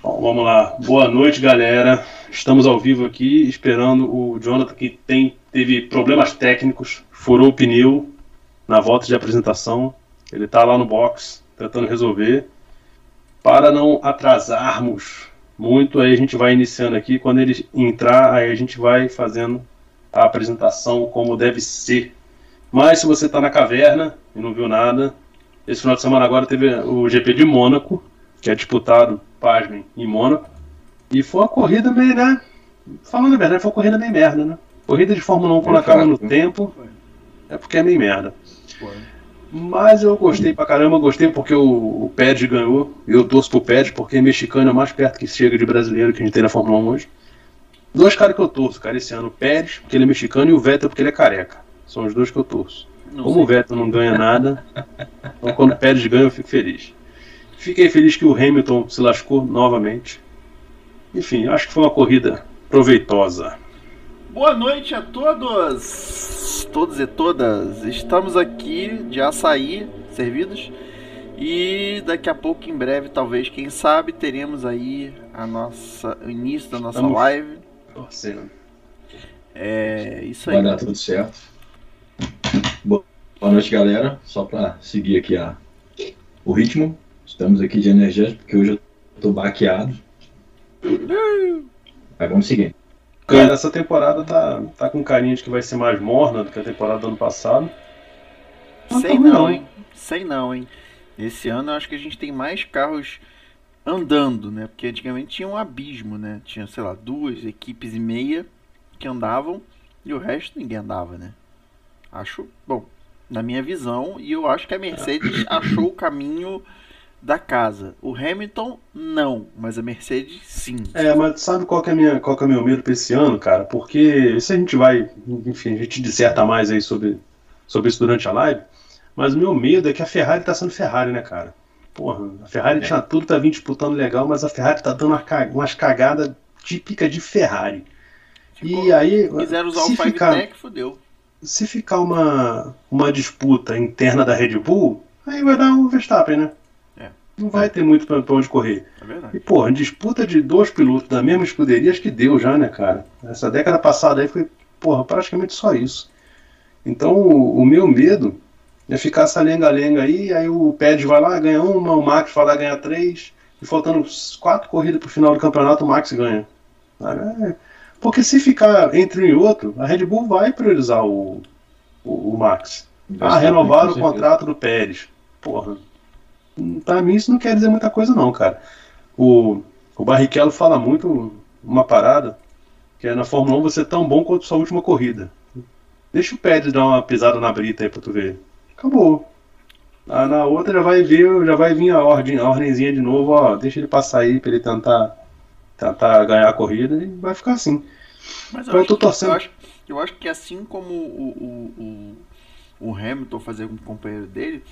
Bom, vamos lá. Boa noite, galera. Estamos ao vivo aqui, esperando o Jonathan, que tem, teve problemas técnicos, furou o pneu na volta de apresentação. Ele está lá no box, tentando resolver. Para não atrasarmos muito, aí a gente vai iniciando aqui. Quando ele entrar, aí a gente vai fazendo a apresentação como deve ser. Mas se você está na caverna e não viu nada, esse final de semana agora teve o GP de Mônaco, que é disputado, pasmem, em Mônaco. E foi uma corrida meio, né? Falando a verdade, foi uma corrida meio merda, né? Corrida de Fórmula 1 quando acaba no tempo, é porque é meio merda. Mas eu gostei pra caramba, gostei porque o, o Pérez ganhou. Eu torço pro Pérez porque mexicano é mais perto que chega de brasileiro que a gente tem na Fórmula 1 hoje. Dois caras que eu torço, cara, esse ano. O Pérez, porque ele é mexicano, e o Vettel, porque ele é careca. São os dois que eu torço. Não Como sei. o Vettel não ganha nada, então quando o Pérez ganha eu fico feliz. Fiquei feliz que o Hamilton se lascou novamente. Enfim, acho que foi uma corrida proveitosa. Boa noite a todos, todos e todas. Estamos aqui de açaí servidos e daqui a pouco, em breve, talvez, quem sabe, teremos aí a nossa, o início da nossa Estamos live. Torcendo. É isso aí. Vai dar tudo certo. Boa noite, galera. Só para seguir aqui a, o ritmo. Estamos aqui de energético, porque hoje eu tô baqueado. Mas vamos seguir. Cara, essa temporada tá, tá com carinha de que vai ser mais morna do que a temporada do ano passado. Sei não, não, hein? Sei não, hein? Esse ano eu acho que a gente tem mais carros andando, né? Porque antigamente tinha um abismo, né? Tinha, sei lá, duas equipes e meia que andavam e o resto ninguém andava, né? Acho, bom, na minha visão, e eu acho que a Mercedes achou o caminho da casa. O Hamilton, não, mas a Mercedes, sim. É, mas sabe qual que é, minha, qual que é o meu medo para esse ano, cara? Porque isso a gente vai, enfim, a gente disserta mais aí sobre, sobre isso durante a live, mas o meu medo é que a Ferrari tá sendo Ferrari, né, cara? Porra, a Ferrari é. tinha tudo pra vir disputando legal, mas a Ferrari tá dando umas cagadas típicas de Ferrari. Ficou, e aí. Quiseram usar o Five ficar, Tech, fodeu. Se ficar uma, uma disputa interna da Red Bull, aí vai dar o Verstappen, né? Não vai ter muito pra, pra onde correr. É verdade. E, porra, disputa de dois pilotos da mesma escuderia, acho que deu já, né, cara? Essa década passada aí foi, porra, praticamente só isso. Então, o, o meu medo é ficar essa lenga-lenga aí, aí o Pérez vai lá, ganha uma, o Max vai lá ganhar três, e faltando quatro corridas pro final do campeonato, o Max ganha. É, porque se ficar entre um e outro, a Red Bull vai priorizar o, o, o Max. Ah, renovaram o contrato do Pérez. Porra, Pra mim isso não quer dizer muita coisa não, cara. O, o Barrichello fala muito uma parada, que é na Fórmula 1 você é tão bom quanto sua última corrida. Deixa o Pérez dar uma pisada na brita aí pra tu ver. Acabou. Ah, na outra já vai ver, já vai vir a ordem, a ordemzinha de novo, ó, deixa ele passar aí pra ele tentar, tentar ganhar a corrida e vai ficar assim. Mas eu, então, eu tô torcendo. eu, acho, eu acho que assim como o, o, o, o Hamilton fazer com o companheiro dele,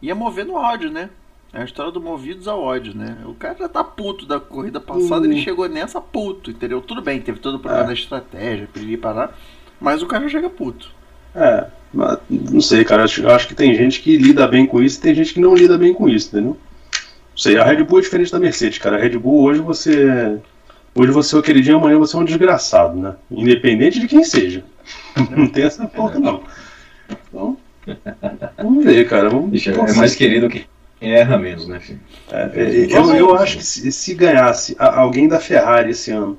ia mover no áudio, né? É a história do movidos ao ódio, né? O cara já tá puto da corrida passada, ele chegou nessa puto, entendeu? Tudo bem, teve todo o problema é. da estratégia, ele parar, mas o cara já chega puto. É, mas, não sei, cara. Eu acho que tem gente que lida bem com isso e tem gente que não lida bem com isso, entendeu? Não sei, a Red Bull é diferente da Mercedes, cara. A Red Bull hoje você. Hoje você é o queridinho, amanhã você é um desgraçado, né? Independente de quem seja. Não tem essa porra, não. Então, vamos ver, cara. Vamos é mais querido que erra menos, né, filho? É, é, eu, eu acho que se, se, ganhasse alguém da Ferrari esse ano,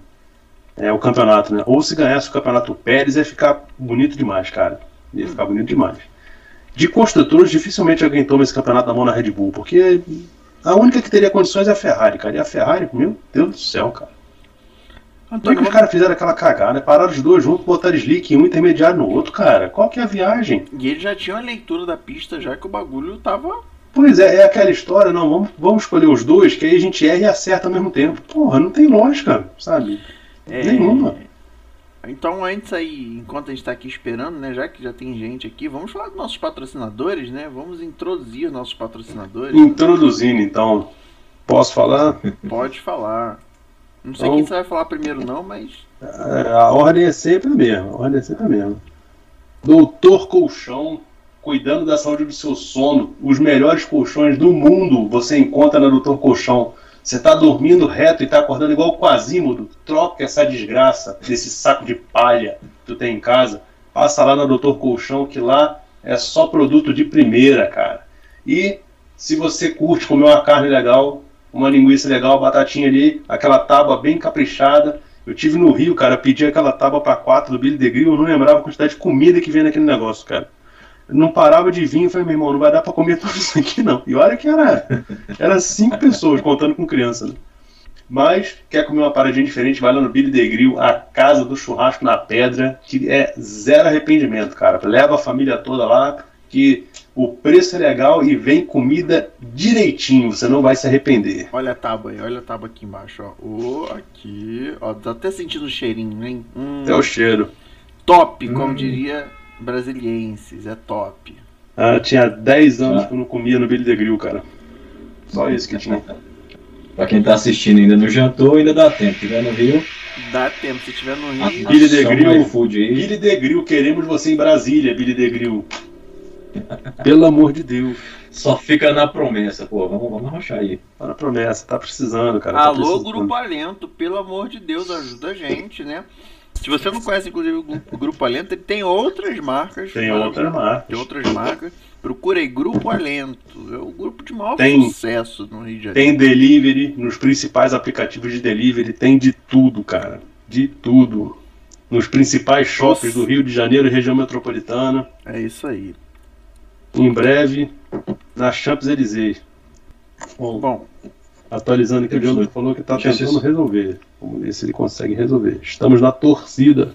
é, o campeonato, né? Ou se ganhasse o campeonato Pérez, ia ficar bonito demais, cara. Ia ficar bonito demais. De construtores, dificilmente alguém toma esse campeonato na mão na Red Bull, porque a única que teria condições é a Ferrari, cara. E a Ferrari, meu Deus do céu, cara. Antônio, é que os caras fizeram aquela cagada, né? Pararam os dois juntos, botaram slick em um intermediário no outro, cara. Qual que é a viagem? E ele já tinha uma leitura da pista, já que o bagulho tava Pois é, é aquela história, não, vamos, vamos escolher os dois, que aí a gente erra e acerta ao mesmo tempo. Porra, não tem lógica, sabe? É... Nenhuma. Então, antes aí, enquanto a gente está aqui esperando, né, já que já tem gente aqui, vamos falar dos nossos patrocinadores, né? Vamos introduzir nossos patrocinadores. Introduzindo, então. Posso falar? Pode falar. Não sei então, quem você vai falar primeiro, não, mas. É, a ordem é sempre a mesma. A ordem é sempre a mesma. Doutor Colchão cuidando da saúde do seu sono. Os melhores colchões do mundo você encontra na Doutor Colchão. Você tá dormindo reto e tá acordando igual o Quasímodo. Troca essa desgraça desse saco de palha que tu tem em casa. Passa lá na Doutor Colchão, que lá é só produto de primeira, cara. E se você curte comer uma carne legal, uma linguiça legal, batatinha ali, aquela tábua bem caprichada. Eu tive no Rio, cara, pedi aquela tábua para quatro do Billy de Grill, eu não lembrava a quantidade de comida que vem naquele negócio, cara. Não parava de vir, eu falei, meu irmão, não vai dar para comer tudo isso aqui não. E olha que era, era cinco pessoas, contando com criança, né? Mas, quer comer uma paradinha diferente, vai lá no Billy de Grill, a casa do churrasco na pedra, que é zero arrependimento, cara. Leva a família toda lá, que o preço é legal e vem comida direitinho, você não vai se arrepender. Olha a tábua aí, olha a tábua aqui embaixo, ó. Oh, aqui, ó, tá até sentindo o cheirinho, hein? Hum, é o cheiro. Top, hum. como diria brasilienses, é top. Ah, tinha 10 anos ah. que eu não comia no Billy the Grill, cara. Só isso que tinha. pra quem tá assistindo ainda no jantou, ainda dá tempo. Se tiver no Rio. Dá tempo, se tiver no Rio. Billy the Grill, Billy the Grill, queremos você em Brasília, Billy the Grill. Pelo amor de Deus. Só fica na promessa, pô. Vamos, vamos arrochar aí. Tá na promessa, tá precisando, cara. Tá Alô, tá precisando. Grupo Alento, pelo amor de Deus, ajuda a gente, né? Se você não conhece, inclusive, o Grupo Alento, ele tem outras marcas. Tem outras marcas. Tem outras marcas. Procurei Grupo Alento. É o grupo de maior tem, sucesso no Rio de Janeiro. Tem delivery nos principais aplicativos de delivery. Tem de tudo, cara. De tudo. Nos principais shoppings Nossa. do Rio de Janeiro e região metropolitana. É isso aí em breve na Champs-Élysées. Bom, Bom, atualizando aqui, o Jonathan falou que está tentando resolver. Vamos ver se ele consegue resolver. Estamos na torcida.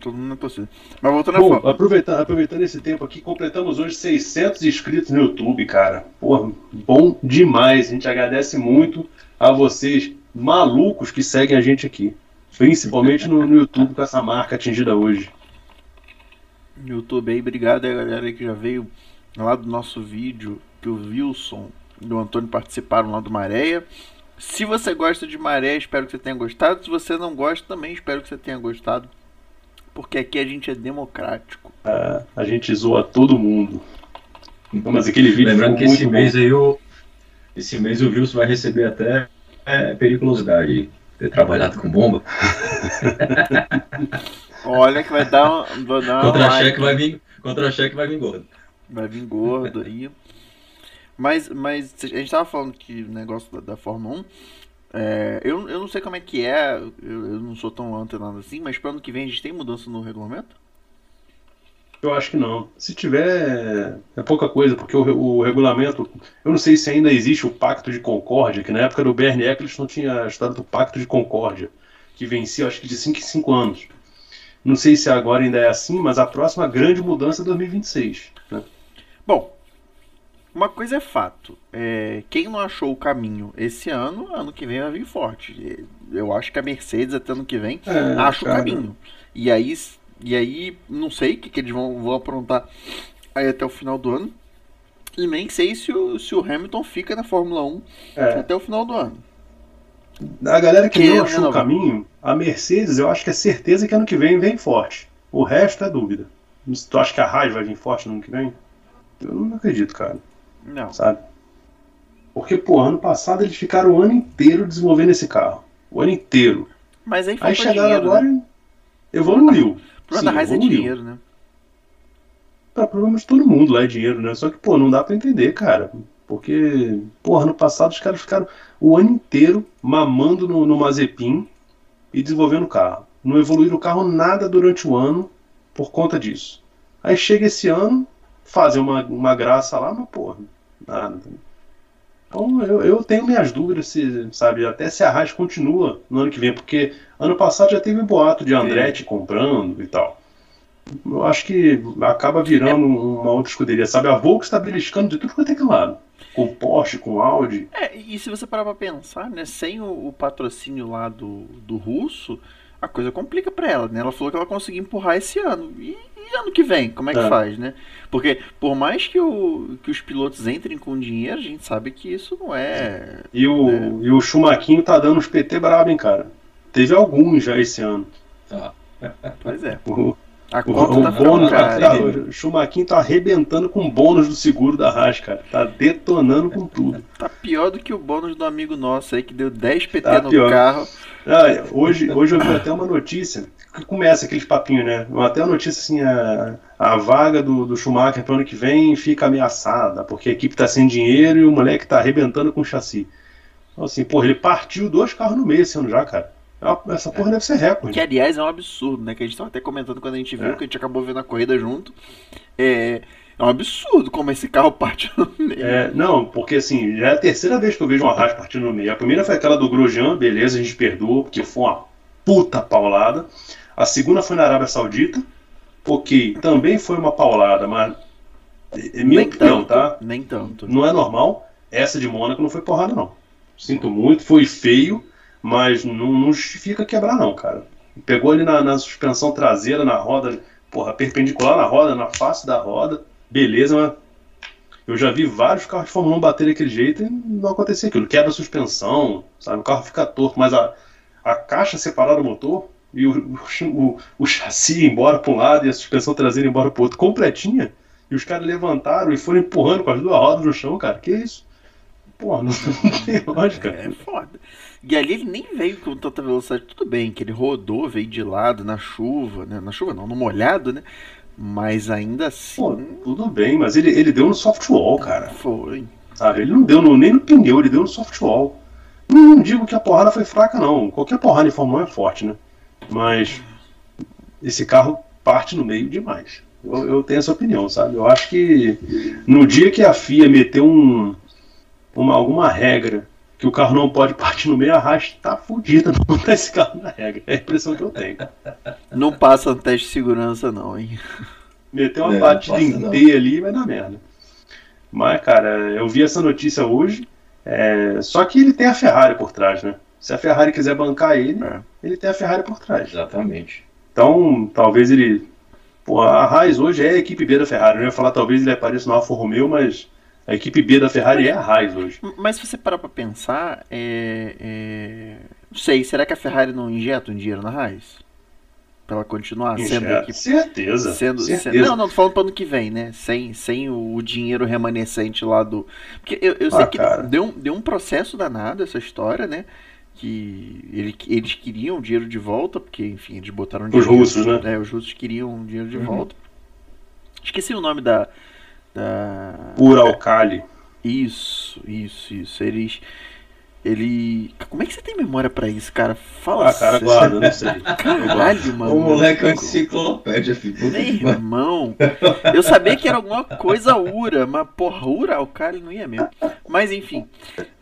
Todo mundo na torcida. Mas voltando Bom, a aproveitando, aproveitando esse tempo aqui, completamos hoje 600 inscritos no YouTube, cara. Porra, bom demais. A gente agradece muito a vocês malucos que seguem a gente aqui. Principalmente no, no YouTube com essa marca atingida hoje. YouTube aí, obrigado aí, galera que já veio lá do nosso vídeo que o Wilson e o Antônio participaram lá do Maréia. Se você gosta de maré, espero que você tenha gostado. Se você não gosta, também espero que você tenha gostado. Porque aqui a gente é democrático. É, a gente zoa todo mundo. Então, mas aquele vídeo Lembrando que esse mês aí o, esse mês o Wilson vai receber até é, periculosidade ter trabalhado com bomba. Olha que vai dar, dar contra-cheque vai vir, contra-cheque vai vir gordo. Vai vir gordo aí. Mas, mas a gente tava falando que o negócio da, da Fórmula 1. É, eu, eu não sei como é que é, eu, eu não sou tão antenado assim, mas para ano que vem a gente tem mudança no regulamento? Eu acho que não. Se tiver, é pouca coisa, porque o, o, regulamento. Eu não sei se ainda existe o Pacto de Concórdia, que na época do Bernie Eccleston tinha estado do Pacto de Concórdia, que vencia acho que de 5 em 5 anos. Não sei se agora ainda é assim, mas a próxima grande mudança é 2026. Né? Bom, uma coisa é fato. É, quem não achou o caminho esse ano, ano que vem vai vir forte. Eu acho que a Mercedes até ano que vem é, acha cara. o caminho. E aí, e aí não sei o que, que eles vão, vão aprontar aí até o final do ano. E nem sei se o, se o Hamilton fica na Fórmula 1 é. até o final do ano. A galera que, que não achou o caminho, a Mercedes, eu acho que é certeza que ano que vem vem forte. O resto é dúvida. Tu acha que a Haas vai vir forte no ano que vem? Eu não acredito, cara. Não. Sabe? Porque, pô, ano passado eles ficaram o ano inteiro desenvolvendo esse carro. O ano inteiro. Mas aí, aí chegaram dinheiro, agora né? evoluiu. O problema da Haas é dinheiro, né? Pra problema de todo mundo lá é dinheiro, né? Só que, pô, não dá pra entender, cara. Porque, porra, no passado os caras ficaram o ano inteiro mamando no, no Mazepin e desenvolvendo o carro. Não evoluíram o carro nada durante o ano por conta disso. Aí chega esse ano, fazem uma, uma graça lá, mas porra, nada. Então eu, eu tenho minhas dúvidas se, sabe, até se a Haas continua no ano que vem, porque ano passado já teve um boato de Andretti comprando e tal. Eu acho que acaba virando uma outra escuderia, sabe? A Volkswagen está beliscando de tudo quanto é que lado com Porsche, com Audi. É, e se você parar pra pensar, né, sem o, o patrocínio lá do, do russo, a coisa complica para ela, né? Ela falou que ela conseguiu empurrar esse ano. E, e ano que vem, como é que é. faz, né? Porque por mais que, o, que os pilotos entrem com dinheiro, a gente sabe que isso não é. E o, né? e o Schumaquinho tá dando uns PT brabo, hein, cara? Teve alguns já esse ano. Tá. Pois é. O, A conta o, tá o bônus, tá, o Schumacher tá arrebentando com o bônus do seguro da Haas, cara. Tá detonando com tudo. Tá pior do que o bônus do amigo nosso aí que deu 10 PT tá no pior. carro. Ah, hoje, hoje eu vi até uma notícia que começa aqueles papinhos, né? Até uma notícia assim, a, a vaga do, do Schumacher pro ano que vem fica ameaçada, porque a equipe tá sem dinheiro e o moleque tá arrebentando com o chassi. Então, assim, porra, ele partiu dois carros no mês esse ano já, cara. É essa porra deve ser recorde. Que aliás é um absurdo, né? Que a gente tava até comentando quando a gente viu, é. que a gente acabou vendo a corrida junto. É, é um absurdo como esse carro parte no meio. É, não, porque assim, já é a terceira vez que eu vejo uma Haas partindo no meio. A primeira foi aquela do Grosjean, beleza, a gente perdoou, porque foi uma puta paulada. A segunda foi na Arábia Saudita, ok, também foi uma paulada, mas. É minha Nem opinião, tanto, tá? Nem tanto. Não é normal. Essa de Mônaco não foi porrada, não. Sinto muito, foi feio mas não, não justifica quebrar, não, cara. Pegou ali na, na, suspensão traseira, na roda, porra, perpendicular na roda, na face da roda, beleza, mas eu já vi vários carros de Fórmula 1 bater daquele jeito e não acontecer aquilo. Quebra a suspensão, sabe? O carro fica torto, mas a, a caixa separada do motor e o, o, o chassi embora para um lado e a suspensão traseira embora para outro, completinha. E os caras levantaram e foram empurrando com as duas rodas no chão, cara. Que isso? Pô, não, não tem lógica. É foda. E ali ele nem veio com tanta velocidade, tudo bem, que ele rodou, veio de lado na chuva, né? Na chuva não, no molhado, né? Mas ainda assim. Pô, tudo bem, mas ele, ele deu no softwall, cara. Foi. Sabe? Ele não deu no, nem no pneu, ele deu no softwall. Não, não digo que a porrada foi fraca, não. Qualquer porrada em Fórmula 1 é forte, né? Mas esse carro parte no meio demais. Eu, eu, tenho essa opinião, sabe? Eu acho que no dia que a FIA meteu um, uma, alguma regra que o carro não pode partir no meio, a Haas tá fodida, não tá esse carro na regra. É a impressão que eu tenho. Não passa no teste de segurança, não, hein? Meter uma é, batida em T ali vai dar merda. Mas, cara, eu vi essa notícia hoje. É... Só que ele tem a Ferrari por trás, né? Se a Ferrari quiser bancar ele, é. ele tem a Ferrari por trás. Exatamente. Então, talvez ele. Pô, a Haas hoje é a equipe B da Ferrari. Eu ia falar, talvez ele apareça no Alfa Romeo, mas a equipe B da Ferrari é a Haas hoje. Mas se você parar pra pensar, é, é... não sei, será que a Ferrari não injeta um dinheiro na Haas? Pra ela continuar Injeta. sendo equipe... Certeza, sendo, certeza. Sendo... Não, não, tô falando pro ano que vem, né? Sem, sem o dinheiro remanescente lá do... Porque eu, eu sei ah, que deu, deu um processo danado essa história, né? que ele, eles queriam o dinheiro de volta, porque, enfim, eles botaram dinheiro. Os russos, né? É, os russos queriam o dinheiro de uhum. volta. Esqueci o nome da, da. Uralcali. Isso, isso, isso. Eles. Ele. Como é que você tem memória pra isso, cara? Fala Ah, cara, guarda, não sei. Caralho, mano. O moleque é uma enciclopédia, filho. Meu irmão. Eu sabia que era alguma coisa Ura, mas porra, Ura, o cara não ia mesmo. Mas enfim.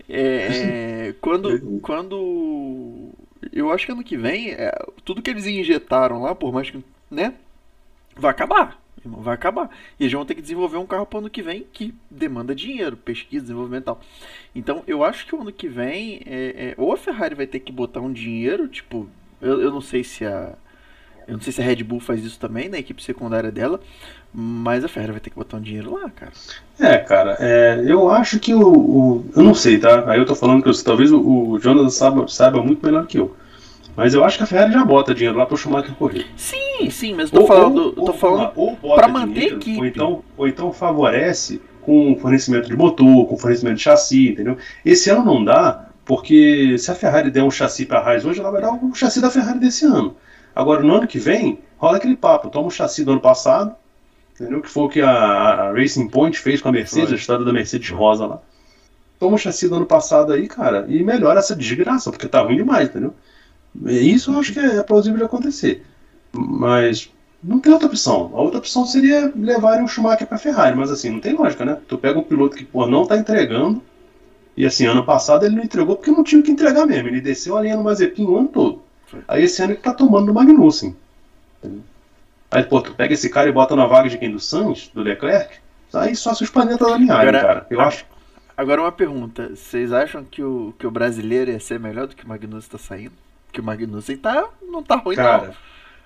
É, quando. Quando. Eu acho que ano que vem, é, tudo que eles injetaram lá, por mais que. né? Vai acabar vai acabar. E eles vão ter que desenvolver um carro para o ano que vem que demanda dinheiro, pesquisa, desenvolvimento e tal. Então, eu acho que o ano que vem, é, é, ou a Ferrari vai ter que botar um dinheiro, tipo, eu, eu não sei se a. Eu não sei se a Red Bull faz isso também, na equipe secundária dela, mas a Ferrari vai ter que botar um dinheiro lá, cara. É, cara, é, eu acho que o, o, Eu não sei, tá? Aí eu tô falando que eu, talvez o, o Jonathan saiba, saiba muito melhor que eu. Mas eu acho que a Ferrari já bota dinheiro lá para o Schumacher correr. Sim, sim, mas eu tô ou, falando, ou, tô falando para manter dinheiro, a equipe. Ou então, ou então favorece com fornecimento de motor, com fornecimento de chassi, entendeu? Esse ano não dá, porque se a Ferrari der um chassi para a Raiz hoje, ela vai dar o chassi da Ferrari desse ano. Agora, no ano que vem, rola aquele papo, toma o chassi do ano passado, entendeu? Que foi o que a, a Racing Point fez com a Mercedes, foi. a história da Mercedes Rosa lá. Toma o chassi do ano passado aí, cara, e melhora essa desgraça, porque tá ruim demais, entendeu? Isso eu acho que é plausível de acontecer. Mas não tem outra opção. A outra opção seria levarem o Schumacher para Ferrari, mas assim, não tem lógica, né? Tu pega um piloto que pô, não tá entregando, e assim, ano passado ele não entregou porque não tinha o que entregar mesmo. Ele desceu a linha no Mazepin o ano todo. Aí esse ano ele tá tomando no Magnussen. Aí, pô, tu pega esse cara e bota na vaga de quem? Do Sainz, do Leclerc? Aí só se os planetas alinharem, cara. Eu acho. Agora uma pergunta. Vocês acham que o, que o brasileiro ia ser melhor do que o Magnussen tá saindo? Que o Magnussen tá, não tá ruim, Cara, não.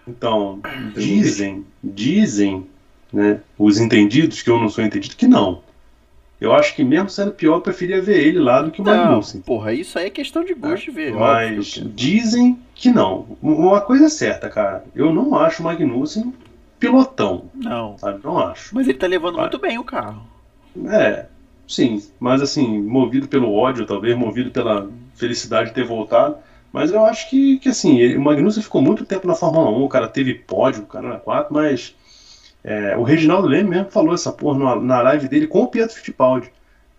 Então, dizem, dizem, né, os entendidos, que eu não sou entendido, que não. Eu acho que mesmo sendo pior, eu preferia ver ele lá do que o não, Magnussen. Porra, isso aí é questão de gosto é, de ver. Mas óbvio. dizem que não. Uma coisa é certa, cara. Eu não acho o Magnussen pilotão. Não. Sabe? Não acho. Mas ele tá levando muito bem o carro. É, sim, mas assim, movido pelo ódio, talvez, movido pela felicidade de ter voltado. Mas eu acho que, que assim, ele- o Magnussen ficou muito tempo na Fórmula 1, o cara teve pódio, o cara na 4, mas é, o Reginaldo Leme mesmo falou essa porra na, na live dele com o Pietro Fittipaldi.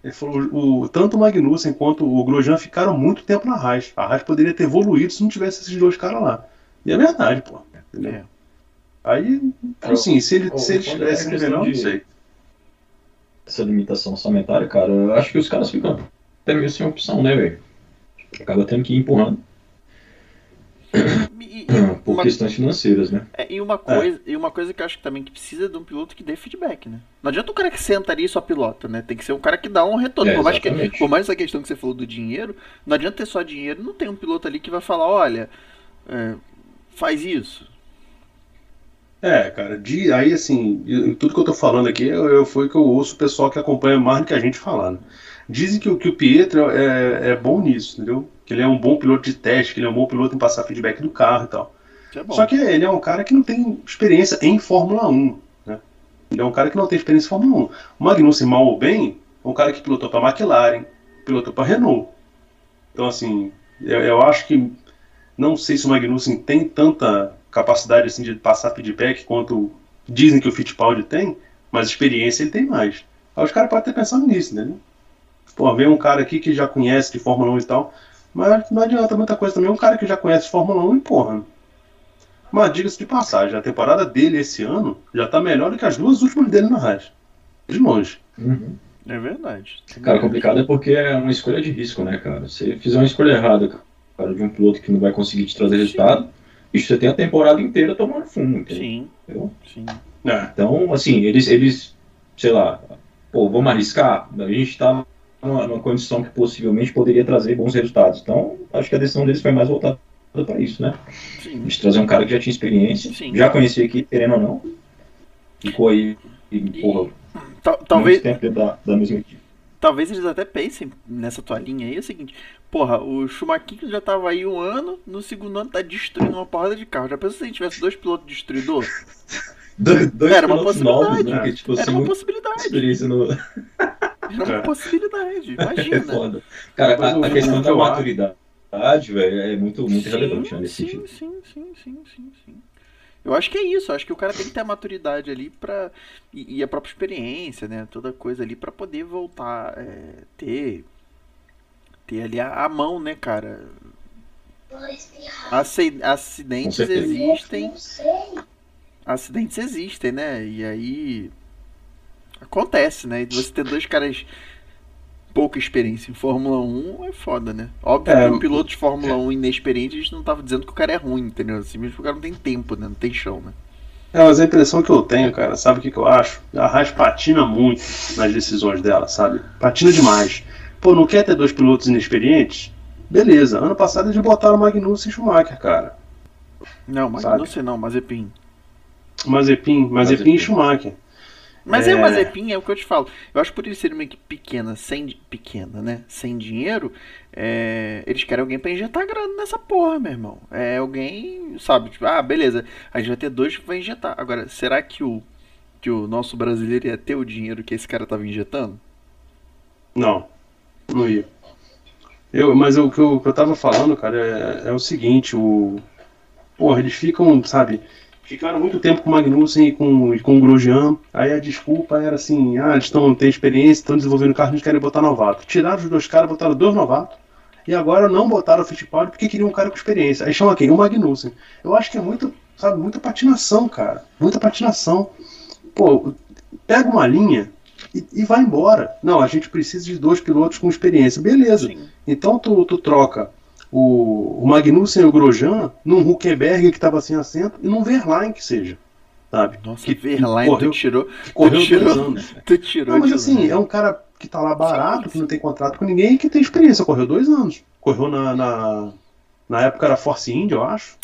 Ele falou, o, tanto o Magnussen quanto o Grosjean ficaram muito tempo na Haas. A Haas poderia ter evoluído se não tivesse esses dois caras lá. E é verdade, pô. Entendeu? É. Aí, assim, se ele, se ele é tivesse questão melhor, não de- sei. Essa limitação orçamentária, cara, eu acho que os caras ficam até meio sem opção, né, velho? Acaba tendo que ir empurrando E, e- por uma, questões financeiras, né? é, e uma coisa, e uma coisa que eu acho que também que precisa de um piloto que dê feedback, né? Não adianta o cara que senta ali e só pilota, né? Tem que ser um cara que dá um retorno. É, por, mais que, por mais essa questão que você falou do dinheiro, não adianta ter só dinheiro, não tem um piloto ali que vai falar, olha, é, faz isso. É, cara, de, aí assim, eu- tudo que eu tô falando aqui eu, eu- foi que eu ouço o pessoal que acompanha mais do que a gente falando. Dizem que, o- que o Pietro é, é bom nisso, entendeu? Que ele é um bom piloto de teste, que ele é um bom piloto em passar feedback do carro e tal. Isso é. Só que ele é um cara que não tem experiência em Fórmula 1, né? Ele é um cara que não tem experiência em Fórmula 1. O Magnussen, mal ou bem, é um cara que pilotou para McLaren, pilotou para Renault. Então, assim, eu, eu acho que não sei se o Magnussen tem tanta capacidade assim de passar feedback quanto dizem que o Fittipaldi tem, mas experiência ele tem mais. Aí os caras podem ter pensado nisso, né? Pô, vem um cara aqui que já conhece de Fórmula 1 e tal, mas não adianta muita coisa também. Um cara que já conhece Fórmula 1 e porra. Mas diga-se de passagem, a temporada dele esse ano já tá melhor do que as duas últimas dele na Haas. De longe. Uhum. É verdade. Cara, complicado é porque é uma escolha de risco, né, cara? Se fizer uma escolha errada, cara, de um piloto que não vai conseguir te trazer resultado, bicho, você tem a temporada inteira tomando fumo, entendeu? Sim, sim. É. Então, assim, eles, eles, sei lá, pô, vamos arriscar? A gente tá numa, numa condição que possivelmente poderia trazer bons resultados. Então, acho que a decisão deles foi mais voltada para isso, né? Sim. De trazer um cara que já tinha experiência, Sim. já conhecia aqui, querendo ou não, ficou aí, e, porra, Tal- talvez, tempo da, da mesma equipe. talvez eles até pensem nessa tua linha aí, é o seguinte, porra, o Schumacher já tava aí um ano, no segundo ano tá destruindo uma porrada de carro. Já pensou se a gente tivesse dois pilotos destruidor? Dois, dois Era uma pilotos possibilidade, novos, né? Que, tipo, Era assim, uma possibilidade. experiência no... Era uma É. possibilidade, É imagina. foda. Cara, a, a questão da maturidade, velho, é muito, muito relevante né, nesse sim, sentido. sim, sim, sim, sim, sim. Eu acho que é isso, eu acho que o cara tem que ter a maturidade ali pra. E, e a própria experiência, né? Toda coisa ali pra poder voltar, é, ter. Ter ali a, a mão, né, cara? Aci- Acidentes existem. Acidentes existem, né? E aí. Acontece, né? E você ter dois caras pouca experiência em Fórmula 1 é foda, né? Óbvio É, que um piloto de Fórmula 1 inexperiente, a gente não tava dizendo que o cara é ruim, entendeu? Assim mesmo que o cara não tem tempo, né? Não tem chão, né? É, mas a impressão que eu tenho, cara, sabe o que, que eu acho? A Haas patina muito nas decisões dela, sabe? Patina demais. Pô, não quer ter dois pilotos inexperientes? Beleza. Ano passado eles botaram Magnussen e Schumacher, cara. Não, sei não, Mazepin. Mazepin, Mazepin Mazepin. e Schumacher. Mas é. É. o Mazepin, é o que eu te falo. Eu acho que por eles serem uma equipe pequena, sem pequena, né? Sem dinheiro, é, eles querem alguém pra injetar grana nessa porra, meu irmão. É alguém, sabe, tipo, ah, beleza, a gente vai ter dois que vai injetar. Agora, será que o que o nosso brasileiro ia ter o dinheiro que esse cara tava injetando? Não, não ia. Eu, mas o que eu, que eu tava falando, cara, é, é o seguinte, o. Porra, eles ficam, sabe, ficaram muito tempo com o Magnussen e com, e com o Grosjean, aí a desculpa era assim, ah, eles estão têm experiência, estão desenvolvendo carro, a gente quer botar novato. Tiraram os dois caras, botaram dois novatos, e agora não botaram o Fittipaldi porque queriam um cara com experiência. Aí chama quem? O Magnussen. Eu acho que é muito, sabe, muita patinação, cara, muita patinação. Pô, pega uma linha e, e vai embora. Não, a gente precisa de dois pilotos com experiência. Beleza. Sim. Então tu, tu troca o, o Magnussen e o Grosjean num Huckenberg que estava sem assento e num Verlaine que seja. Sabe? Nossa, que, Verlaine, correu, tu tirou, que correu tu tirou. dois anos. tu tirou Não, mas assim, é um cara que tá lá barato, que não tem contrato com ninguém e que tem experiência. Correu dois anos. Correu na. Na, na época era Force India, eu acho.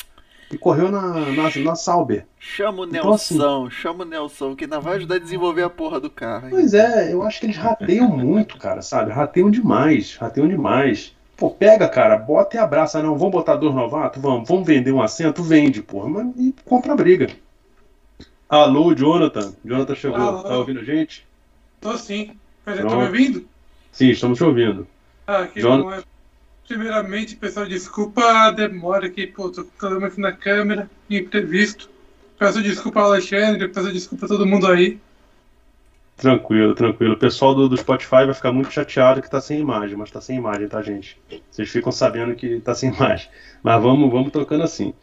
E correu na, na, na Sauber. Chama o Então, assim- Nelson, chama o Nelson, que ainda vai ajudar a desenvolver a porra do carro. hein? Pois é, eu acho que eles rateiam muito, cara, sabe? Rateiam demais, rateiam demais. Pô, pega, cara, bota e abraça. Não, vamos botar dois novatos? Vamos, vamos vender um assento? Vende, porra, mas e compra a briga. Alô, Jonathan. Jonathan chegou. Alô. Tá ouvindo a gente? Tô sim. Você tá me ouvindo? Sim, estamos te ouvindo. Ah, que Jon... bom. É, primeiramente, pessoal, desculpa a demora aqui, pô, tô com na câmera, imprevisto. Peço desculpa ao Alexandre, peço desculpa a todo mundo aí. Tranquilo, tranquilo. O pessoal do, do Spotify vai ficar muito chateado que tá sem imagem, mas tá sem imagem, tá, gente? Vocês ficam sabendo que tá sem imagem. Mas vamos, vamos tocando assim.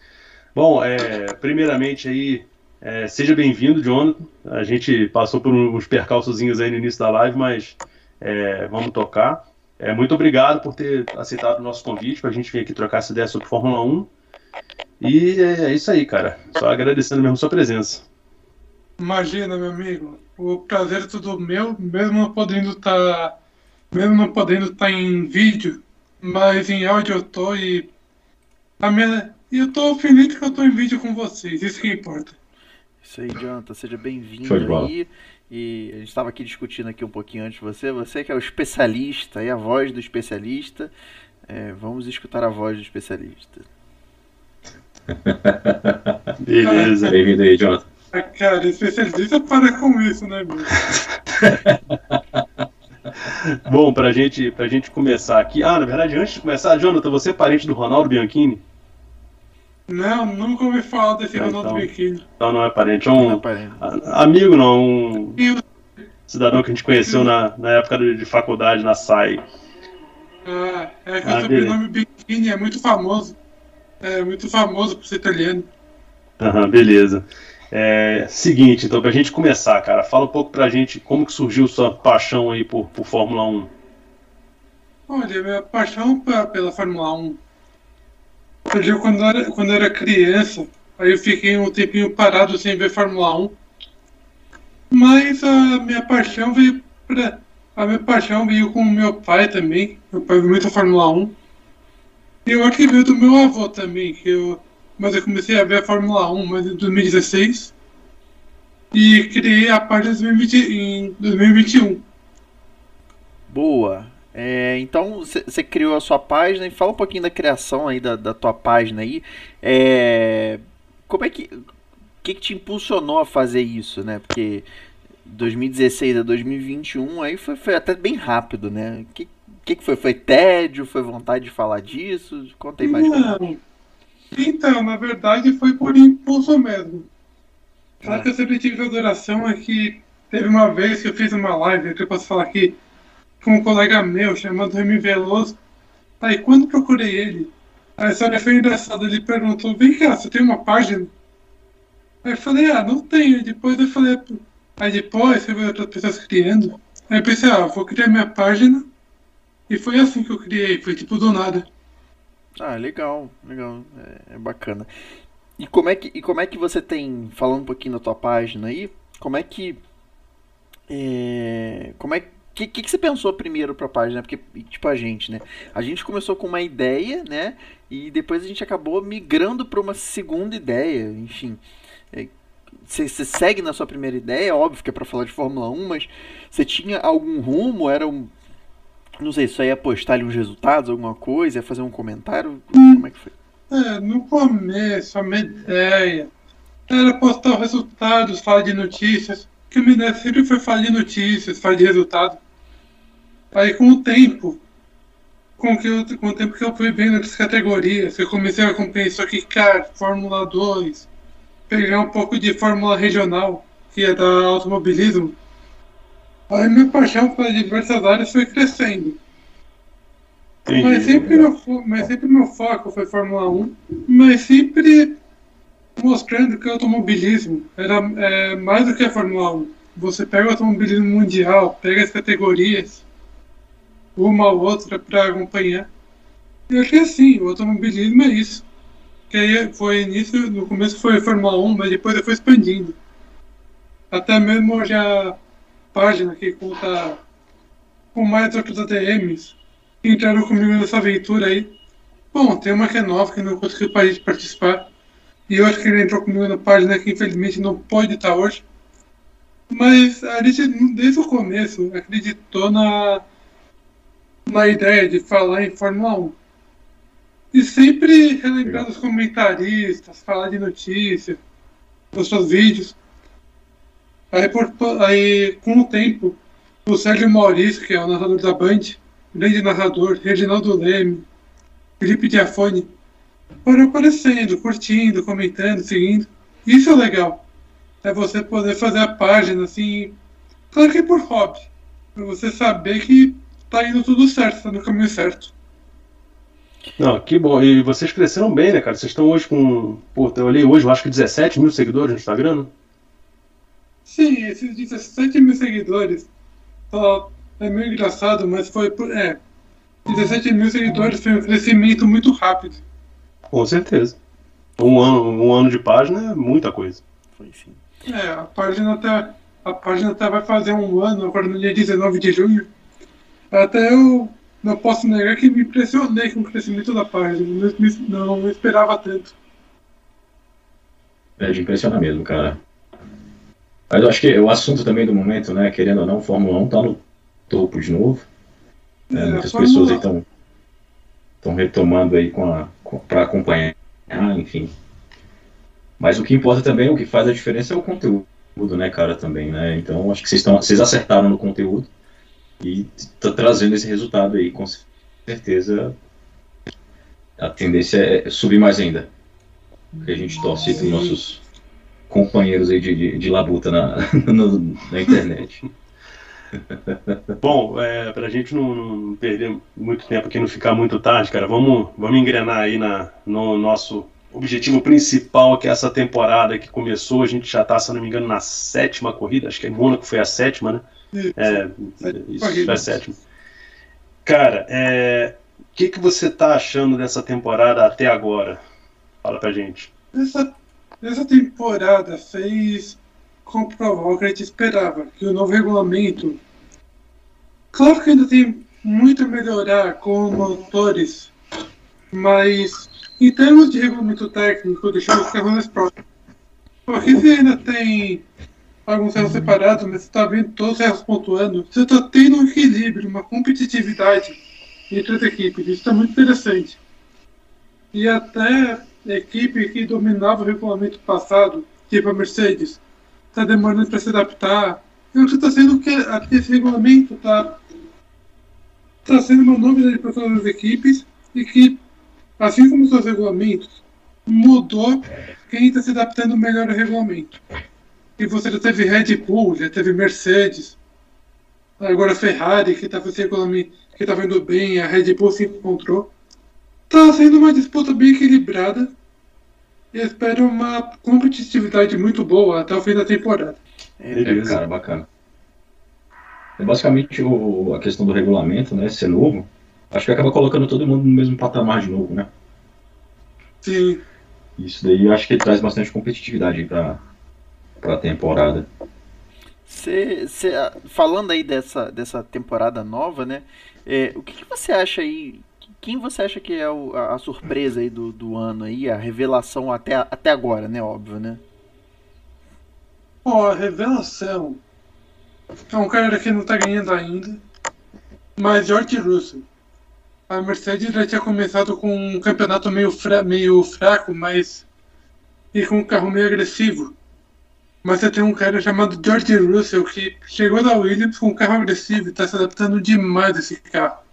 Bom, é, primeiramente aí, é, seja bem-vindo, Jonathan. A gente passou por uns percalçozinhos aí no início da live, mas é, vamos tocar. É, muito obrigado por ter aceitado o nosso convite para a gente vir aqui trocar essa ideia sobre Fórmula 1. E é isso aí, cara. Só agradecendo mesmo sua presença. Imagina, meu amigo. O prazer é tudo meu, mesmo não podendo estar. Tá, mesmo não podendo estar tá em vídeo, mas em áudio eu tô e. A minha, e eu tô feliz que eu tô em vídeo com vocês, isso que importa. Isso aí, Jonathan, seja bem-vindo aí. E a gente estava aqui discutindo aqui um pouquinho antes de você. Você que é o especialista e a voz do especialista. É, vamos escutar a voz do especialista. Beleza, bem-vindo aí, Jonathan. Ah, cara, especialista para com isso, né, meu? Bom, pra gente, pra gente começar aqui. Ah, na verdade, antes de começar, Jonathan, você é parente do Ronaldo Bianchini? Não, nunca ouvi falar desse é, Ronaldo então, Bianchini. Então não é parente, é um. Não é parente. Amigo, não, um cidadão que a gente conheceu na, na época de, de faculdade na SAI. Ah, é que ah, o sobrenome Bianchini é muito famoso. É muito famoso por ser italiano. Aham, beleza. É, seguinte, então, pra gente começar, cara, fala um pouco pra gente como que surgiu sua paixão aí por, por Fórmula 1. Olha, minha paixão pra, pela Fórmula 1 surgiu quando eu, era, quando eu era criança. Aí eu fiquei um tempinho parado sem ver Fórmula 1. Mas a minha paixão veio pra. A minha paixão veio com meu pai também. Meu pai viu muito a Fórmula 1. E eu acho que veio do meu avô também, que eu mas eu comecei a ver a Fórmula 1 mas em 2016 e criei a página 2020, em 2021. Boa. É, então você criou a sua página e fala um pouquinho da criação aí da, da tua página aí. É, como é que que, que te impulsionou a fazer isso, né? Porque 2016 a 2021 aí foi, foi até bem rápido, né? O que, que, que foi? Foi tédio? Foi vontade de falar disso? Conta aí mais. Não, então, na verdade, foi por impulso mesmo. Sabe que eu sempre tive adoração é que teve uma vez que eu fiz uma live, que eu posso falar aqui, com um colega meu chamado Remy Veloso. Aí quando procurei ele, a história foi engraçada, ele perguntou, vem cá, você tem uma página? Aí eu falei, ah, não tenho. Aí depois eu falei, aí depois eu vi outras pessoas criando. Aí eu pensei, ah, vou criar minha página. E foi assim que eu criei, foi tipo do nada. Ah, legal, legal, é, é, bacana. E como é que e como é que você tem falando um pouquinho da tua página aí? Como é que é, como é que, que, que você pensou primeiro para a página? Porque, tipo, a gente, né? A gente começou com uma ideia, né? E depois a gente acabou migrando para uma segunda ideia, enfim. É, você, você, segue na sua primeira ideia, óbvio que é para falar de Fórmula 1, mas você tinha algum rumo? Era um, não sei, só ia postar ali uns resultados, alguma coisa, ia fazer um comentário? Como é que foi? É, no começo, a minha ideia era postar os resultados, falar de notícias, que minha ideia sempre foi falar de notícias, falar de resultado. Aí com o tempo, com, que eu, com o tempo que eu fui vendo outras categorias, eu comecei a acompanhar isso aqui, cara, Fórmula 2, pegar um pouco de Fórmula Regional, que é da automobilismo, Aí minha paixão diversas áreas foi crescendo. Entendi, mas, sempre meu, mas sempre meu foco foi Fórmula 1, mas sempre mostrando que o automobilismo era é, mais do que a Fórmula 1. Você pega o automobilismo mundial, pega as categorias, uma ou outra para acompanhar. E acho que assim, o automobilismo é isso. Que aí foi início, no começo foi Fórmula 1, mas depois eu fui expandindo. Até mesmo já página que conta com mais outros ADMs que entraram comigo nessa aventura aí. Bom, tem uma que é nova que não conseguiu participar. E eu acho que ele entrou comigo na página que infelizmente não pode estar hoje. Mas a gente, desde o começo, acreditou na, na ideia de falar em Fórmula 1. E sempre relembrar os comentaristas, falar de notícias, dos seus vídeos. Aí, por, aí, com o tempo, o Sérgio Maurício, que é o narrador da Band, grande narrador, Reginaldo Leme, Felipe Diafone, foram aparecendo, curtindo, comentando, seguindo. Isso é legal. É você poder fazer a página assim, claro que por hobby, para você saber que tá indo tudo certo, tá no caminho certo. Não, que bom. E vocês cresceram bem, né, cara? Vocês estão hoje com. Pô, eu olhei hoje, eu acho que 17 mil seguidores no Instagram, né? Sim, esses 17 mil seguidores. Só é meio engraçado, mas foi. É. 17 mil seguidores foi um crescimento muito rápido. Com certeza. Um ano, um ano de página é muita coisa. Foi sim. É, a página até. A página até vai fazer um ano, agora no dia 19 de junho. Até eu não posso negar que me impressionei com o crescimento da página. Não, não esperava tanto. É de impressionar mesmo, cara. Mas eu acho que o assunto também do momento, né, querendo ou não, Fórmula 1 tá no topo de novo. Né, é, muitas pessoas estão estão retomando aí com a para acompanhar, enfim. Mas o que importa também, o que faz a diferença é o conteúdo, né, cara, também, né? Então acho que vocês estão vocês acertaram no conteúdo e está trazendo esse resultado aí, com certeza a tendência é subir mais ainda. Porque a gente torce para os nossos companheiros aí de, de, de labuta na, na internet. Bom, é, para a gente não, não, perder muito tempo aqui, não ficar muito tarde, cara, vamos, vamos engrenar aí na, no nosso objetivo principal, que é essa temporada que começou. A gente já está, se não me engano, na sétima corrida, acho que em Mônaco foi a sétima, né? É, isso, é sétimo. Cara, é, o que, que você tá achando dessa temporada até agora? Fala pra gente. Essa, essa temporada fez comprovar o que a gente esperava, que o novo regulamento. Claro que ainda tem muito a melhorar com motores, mas em termos de regulamento técnico, deixando os carros mais próximos. Porque você ainda tem alguns erros separados, mas você está vendo todos os erros pontuando. Você está tendo um equilíbrio, uma competitividade entre as equipes. Isso está muito interessante. E até equipe que dominava o regulamento passado, tipo a Mercedes, está demorando para se adaptar. E o que está sendo que esse regulamento está tá sendo uma novidade para todas as equipes e que, assim como seus regulamentos, mudou quem está se adaptando melhor ao regulamento. E você já teve Red Bull, já teve Mercedes, agora Ferrari, que que estava indo bem, a Red Bull se encontrou. Está sendo uma disputa bem equilibrada. E espero uma competitividade muito boa até o fim da temporada. É, cara, bacana. É basicamente o, a questão do regulamento, né? Ser novo, acho que acaba colocando todo mundo no mesmo patamar de novo, né? Sim. Isso daí acho que traz bastante competitividade para para a temporada. Cê, cê, falando aí dessa, dessa temporada nova, né? É, o que, que, você acha aí? Quem você acha que é o, a, a, surpresa aí do, do ano aí, a revelação até, até agora, né? Óbvio, né? Ó, oh, a revelação é um cara que não tá ganhando ainda, mas George Russell. A Mercedes já tinha começado com um campeonato meio, fra meio fraco, mas e com um carro meio agressivo. Mas você tem um cara chamado George Russell que chegou da Williams com um carro agressivo e está se adaptando demais a esse carro.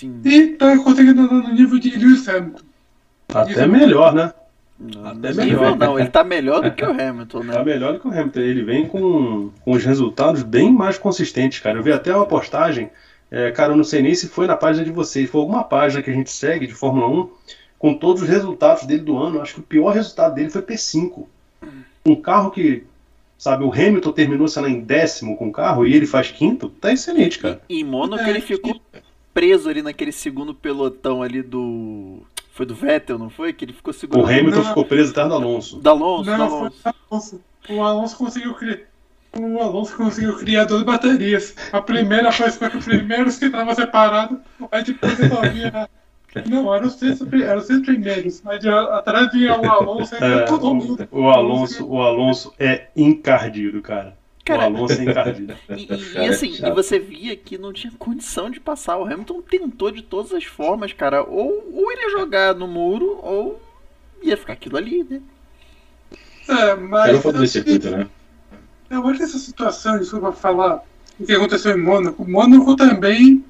Sim. E está conseguindo andar no nível de Lewis Hamilton. Até Isso melhor, né? Não, Até melhor. Não, ele está melhor do que o Hamilton, né? Tá melhor do que o Hamilton. Ele vem com, com os resultados bem mais consistentes, cara. Eu vi até uma postagem, é, cara, eu não sei nem se foi na página de vocês, foi alguma página que a gente segue de Fórmula 1, com todos os resultados dele do ano. Acho que o pior resultado dele foi P5 um carro que, sabe, o Hamilton terminou, sei lá, em décimo com o carro e ele faz quinto, tá excelente, cara. E em Mônaco é, ele ficou preso ali naquele segundo pelotão ali do. Foi do Vettel, não foi? Que ele ficou segurando. O Hamilton não, ficou preso atrás do Alonso. Da Alonso, não, da Alonso. Alonso. O Alonso conseguiu criar. O Alonso conseguiu criar duas baterias. A primeira foi com os primeiros que estavam separados, aí depois resolvia não, eram os seis, eram os seis primeiros. Mas atrás vinha o Alonso é, todo mundo. O Alonso, o Alonso é encardido, cara. Cara o Alonso é encardido. E, e, e assim, e você via que não tinha condição de passar. O Hamilton tentou de todas as formas, cara. Ou, ou ele ia jogar no muro, ou ia ficar aquilo ali, né? É, mas. Era o circuito, né? eu acho que essa situação, desculpa falar, o que aconteceu em Mônaco, Mônaco também,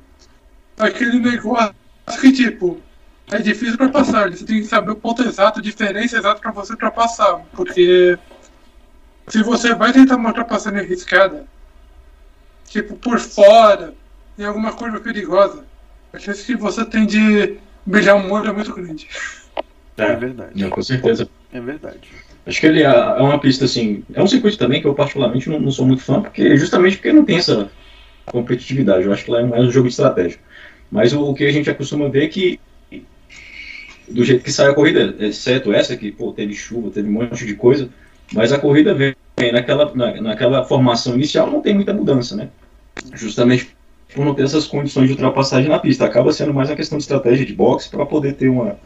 aquele negócio que, tipo, é difícil para passar, você tem que saber o ponto exato, a diferença exata para você ultrapassar, porque se você vai tentar uma ultrapassagem arriscada, tipo, por fora, em alguma curva perigosa, a chance que você tem de beijar um olho é muito grande. É, é verdade. Com certeza. É verdade. Acho que ele é, é uma pista assim. É um circuito também que eu particularmente não, não, sou muito fã, porque justamente porque não tem essa competitividade. Eu acho que lá é mais um jogo de estratégia. Mas o, o que a gente acostuma ver é que do jeito que sai a corrida, exceto essa que pô, teve chuva, teve um monte de coisa, mas a corrida vem naquela, na, naquela formação inicial não tem muita mudança, né? Justamente por não ter essas condições de ultrapassagem na pista. Acaba sendo mais uma questão de estratégia de boxe para poder ter uma,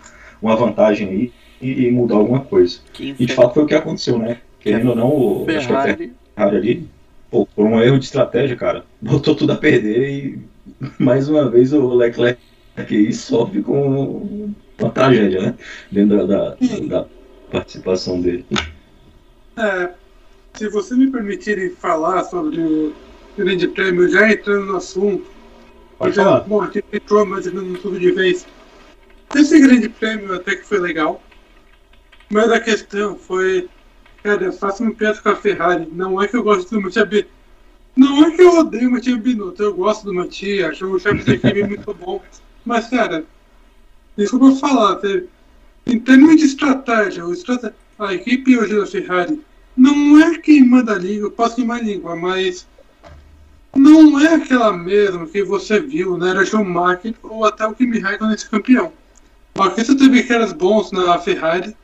uma vantagem aí e, e mudar alguma coisa. e de fato foi o que aconteceu, né? Querendo ou não, o, Ferrari... acho que a Ferrari ali, pô, por um erro de estratégia, cara, botou tudo a perder e mais uma vez o Leclerc aqui sofre com uma tragédia, né? Dentro da, da, da participação dele. É, se você me permitirem falar sobre o Grande Prêmio, já entrando no assunto, Pode já, falar. bom, a gente entrou mais no tudo de vez. Esse Grande Prêmio até que foi legal, mas a questão foi, cara, faça um piada com a Ferrari. Não é que eu gosto do Matia B. Não é que eu odeio o Matia Binotto, eu gosto do Matia, acho o chefe de equipe muito bom. Mas, cara, desculpa falar, em termos de estratégia, a equipe hoje da Ferrari não é quem manda a língua, posso queimar a língua, mas não é aquela mesma que você viu, né? Era Schumacher ou até o Kimi Raikkonen nesse campeão. Você teve caras bons na Ferrari,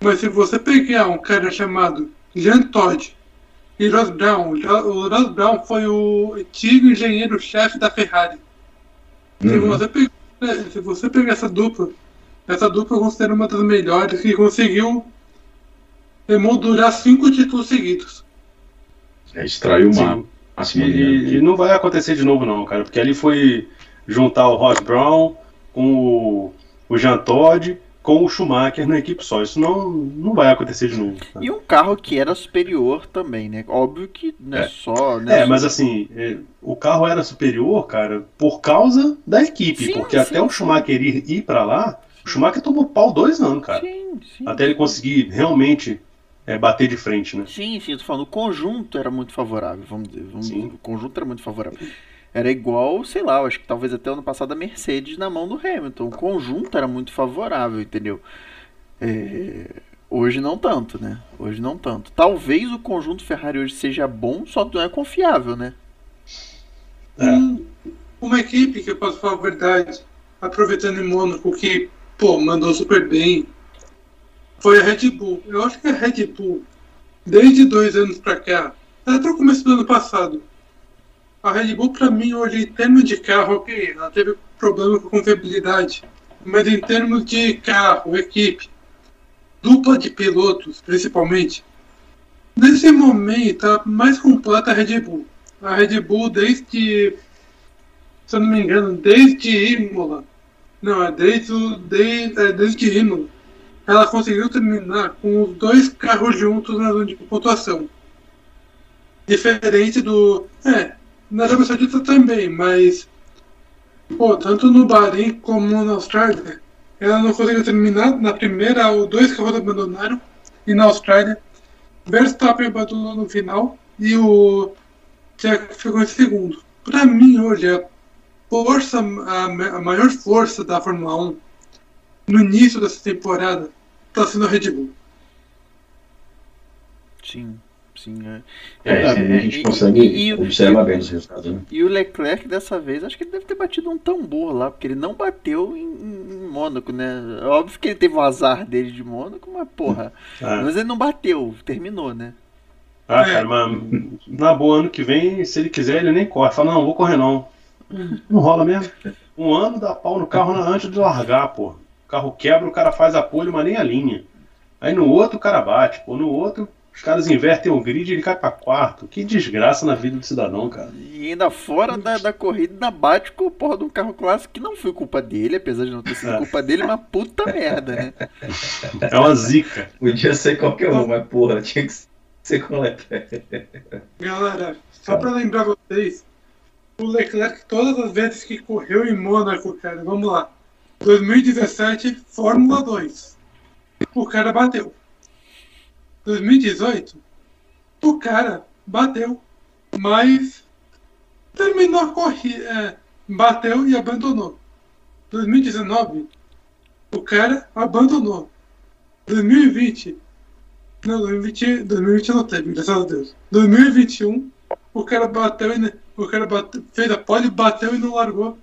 mas se você pegar um cara chamado Jean Todt e Ross Brown, o Ross Brown foi o antigo engenheiro-chefe da Ferrari. Uhum. Se, você pegar, se você pegar essa dupla, essa dupla eu considero uma das melhores que conseguiu emoldurar cinco títulos seguidos. É, extraiu uma máxima. E, e, não vai acontecer de novo, não, cara, porque ali foi juntar o Ross Brown com o, o Jean Todt com o Schumacher na equipe só. Isso não, não vai acontecer de novo. Tá? E um carro que era superior também, né? Óbvio que não é, é só. Né, é, mas assim, é, o carro era superior, cara, por causa da equipe. Sim, porque sim, até sim. o Schumacher ir, ir para lá, o Schumacher tomou pau dois anos, cara. Sim, sim. Até ele conseguir realmente é, bater de frente, né? Sim, sim, eu tô falando, o conjunto era muito favorável, vamos dizer. Vamos dizer o conjunto era muito favorável. Era igual, sei lá, eu acho que talvez até ano passado a Mercedes na mão do Hamilton. O conjunto era muito favorável, entendeu? É... Hoje não tanto, né? Hoje não tanto. Talvez o conjunto Ferrari hoje seja bom, só que não é confiável, né? É. uma equipe que eu posso falar a verdade, aproveitando em Mônaco, que, pô, mandou super bem, foi a Red Bull. Eu acho que a Red Bull, desde dois anos pra cá, até o começo do ano passado, a Red Bull, para mim, hoje, em termos de carro, ok, ela teve problema com confiabilidade, mas em termos de carro, equipe, dupla de pilotos, principalmente, nesse momento, a mais completa a Red Bull. A Red Bull, desde, se eu não me engano, desde Imola, não, é desde, desde, é desde Imola, ela conseguiu terminar com os dois carros juntos na zona de pontuação. Diferente do. É, na Arábia Saudita também, mas. Pô, tanto no Bahrein como na Austrália, ela não conseguiu terminar. Na primeira, os dois carros abandonaram. E na Austrália, Verstappen abandonou no final e o Jack ficou em segundo. Para mim, hoje, a força, a, a maior força da Fórmula 1 no início dessa temporada está sendo a Red Bull. Sim, sim. É, é, é a gente consegue e, observar e, bem os resultados. Né? E o Leclerc dessa vez, acho que ele deve ter batido um tambor lá, porque ele não bateu em, em Mônaco, né? Óbvio que ele teve o azar dele de Mônaco, mas porra. Ah. Mas ele não bateu, terminou, né? Ah, cara, mas na boa, ano que vem, se ele quiser, ele nem corre. Fala, não, vou correr não. Não rola mesmo. Um ano dá pau no carro antes de largar, pô carro quebra, o cara faz a pole, mas nem a linha. Aí no outro o cara bate, pô, no outro os caras invertem o grid e ele cai pra quarto. Que desgraça na vida do cidadão, cara. E ainda fora da, da corrida, ainda bate com o porra de um carro clássico que não foi culpa dele, apesar de não ter sido é. culpa dele, mas puta merda, né? É uma zica. Podia ser qualquer um, mas porra, tinha que Sei qual é. Galera, só pra lembrar vocês, o Leclerc, todas as vezes que correu em Mônaco, cara, vamos lá. 2017, Fórmula 2. O cara bateu. 2018, o cara bateu, mas terminou a corrida, é, bateu e abandonou. 2019, o cara abandonou. 2020, não, 2020, 2020 não teve, graças a Deus. 2021, o cara bateu e o cara bateu, fez a pole, bateu e não largou.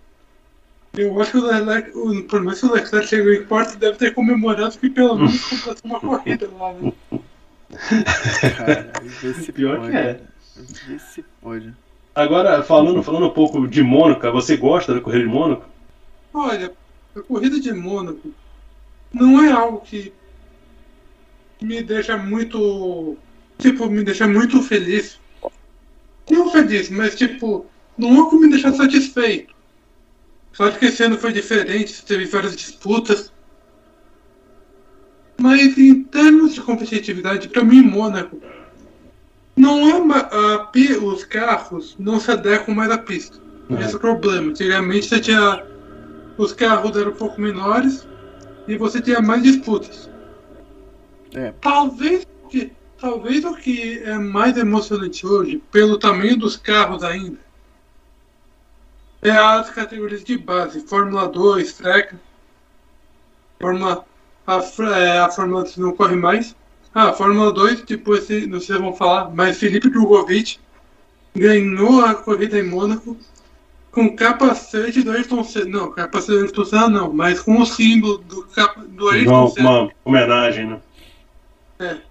Eu acho que o Leclerc, o, por mais que o Leclerc chegou em quarto, deve ter comemorado que pelo menos completou uma corrida lá, né? Se Pior pode. que é. Vê se pode. Agora, falando, falando um pouco de Mônaco, você gosta da corrida de Mônaco? Olha, a corrida de Mônaco não é algo que me deixa muito. Tipo, me deixa muito feliz. Não feliz, mas tipo, não é algo que me deixa satisfeito. Só que esse ano foi diferente, teve várias disputas. Mas em termos de competitividade, para mim, Mônaco não é uma, a, os carros não se adequam mais à pista. Esse é o problema. Antigamente você tinha os carros eram um pouco menores e você tinha mais disputas. É. Talvez o que, talvez o que é mais emocionante hoje, pelo tamanho dos carros ainda, é as categorias de base, Fórmula 2, Track, Fórmula a, é, a Fórmula 3 não corre mais. Ah, Fórmula 2, depois se- não sei se vão falar, mas Felipe Drogovic ganhou a corrida em Mônaco com capacete do Ayrton Senna. Não, capacete do Ayrton Senna não, mas com o símbolo do, do Ayrton Uma, Senna. uma homenagem, né?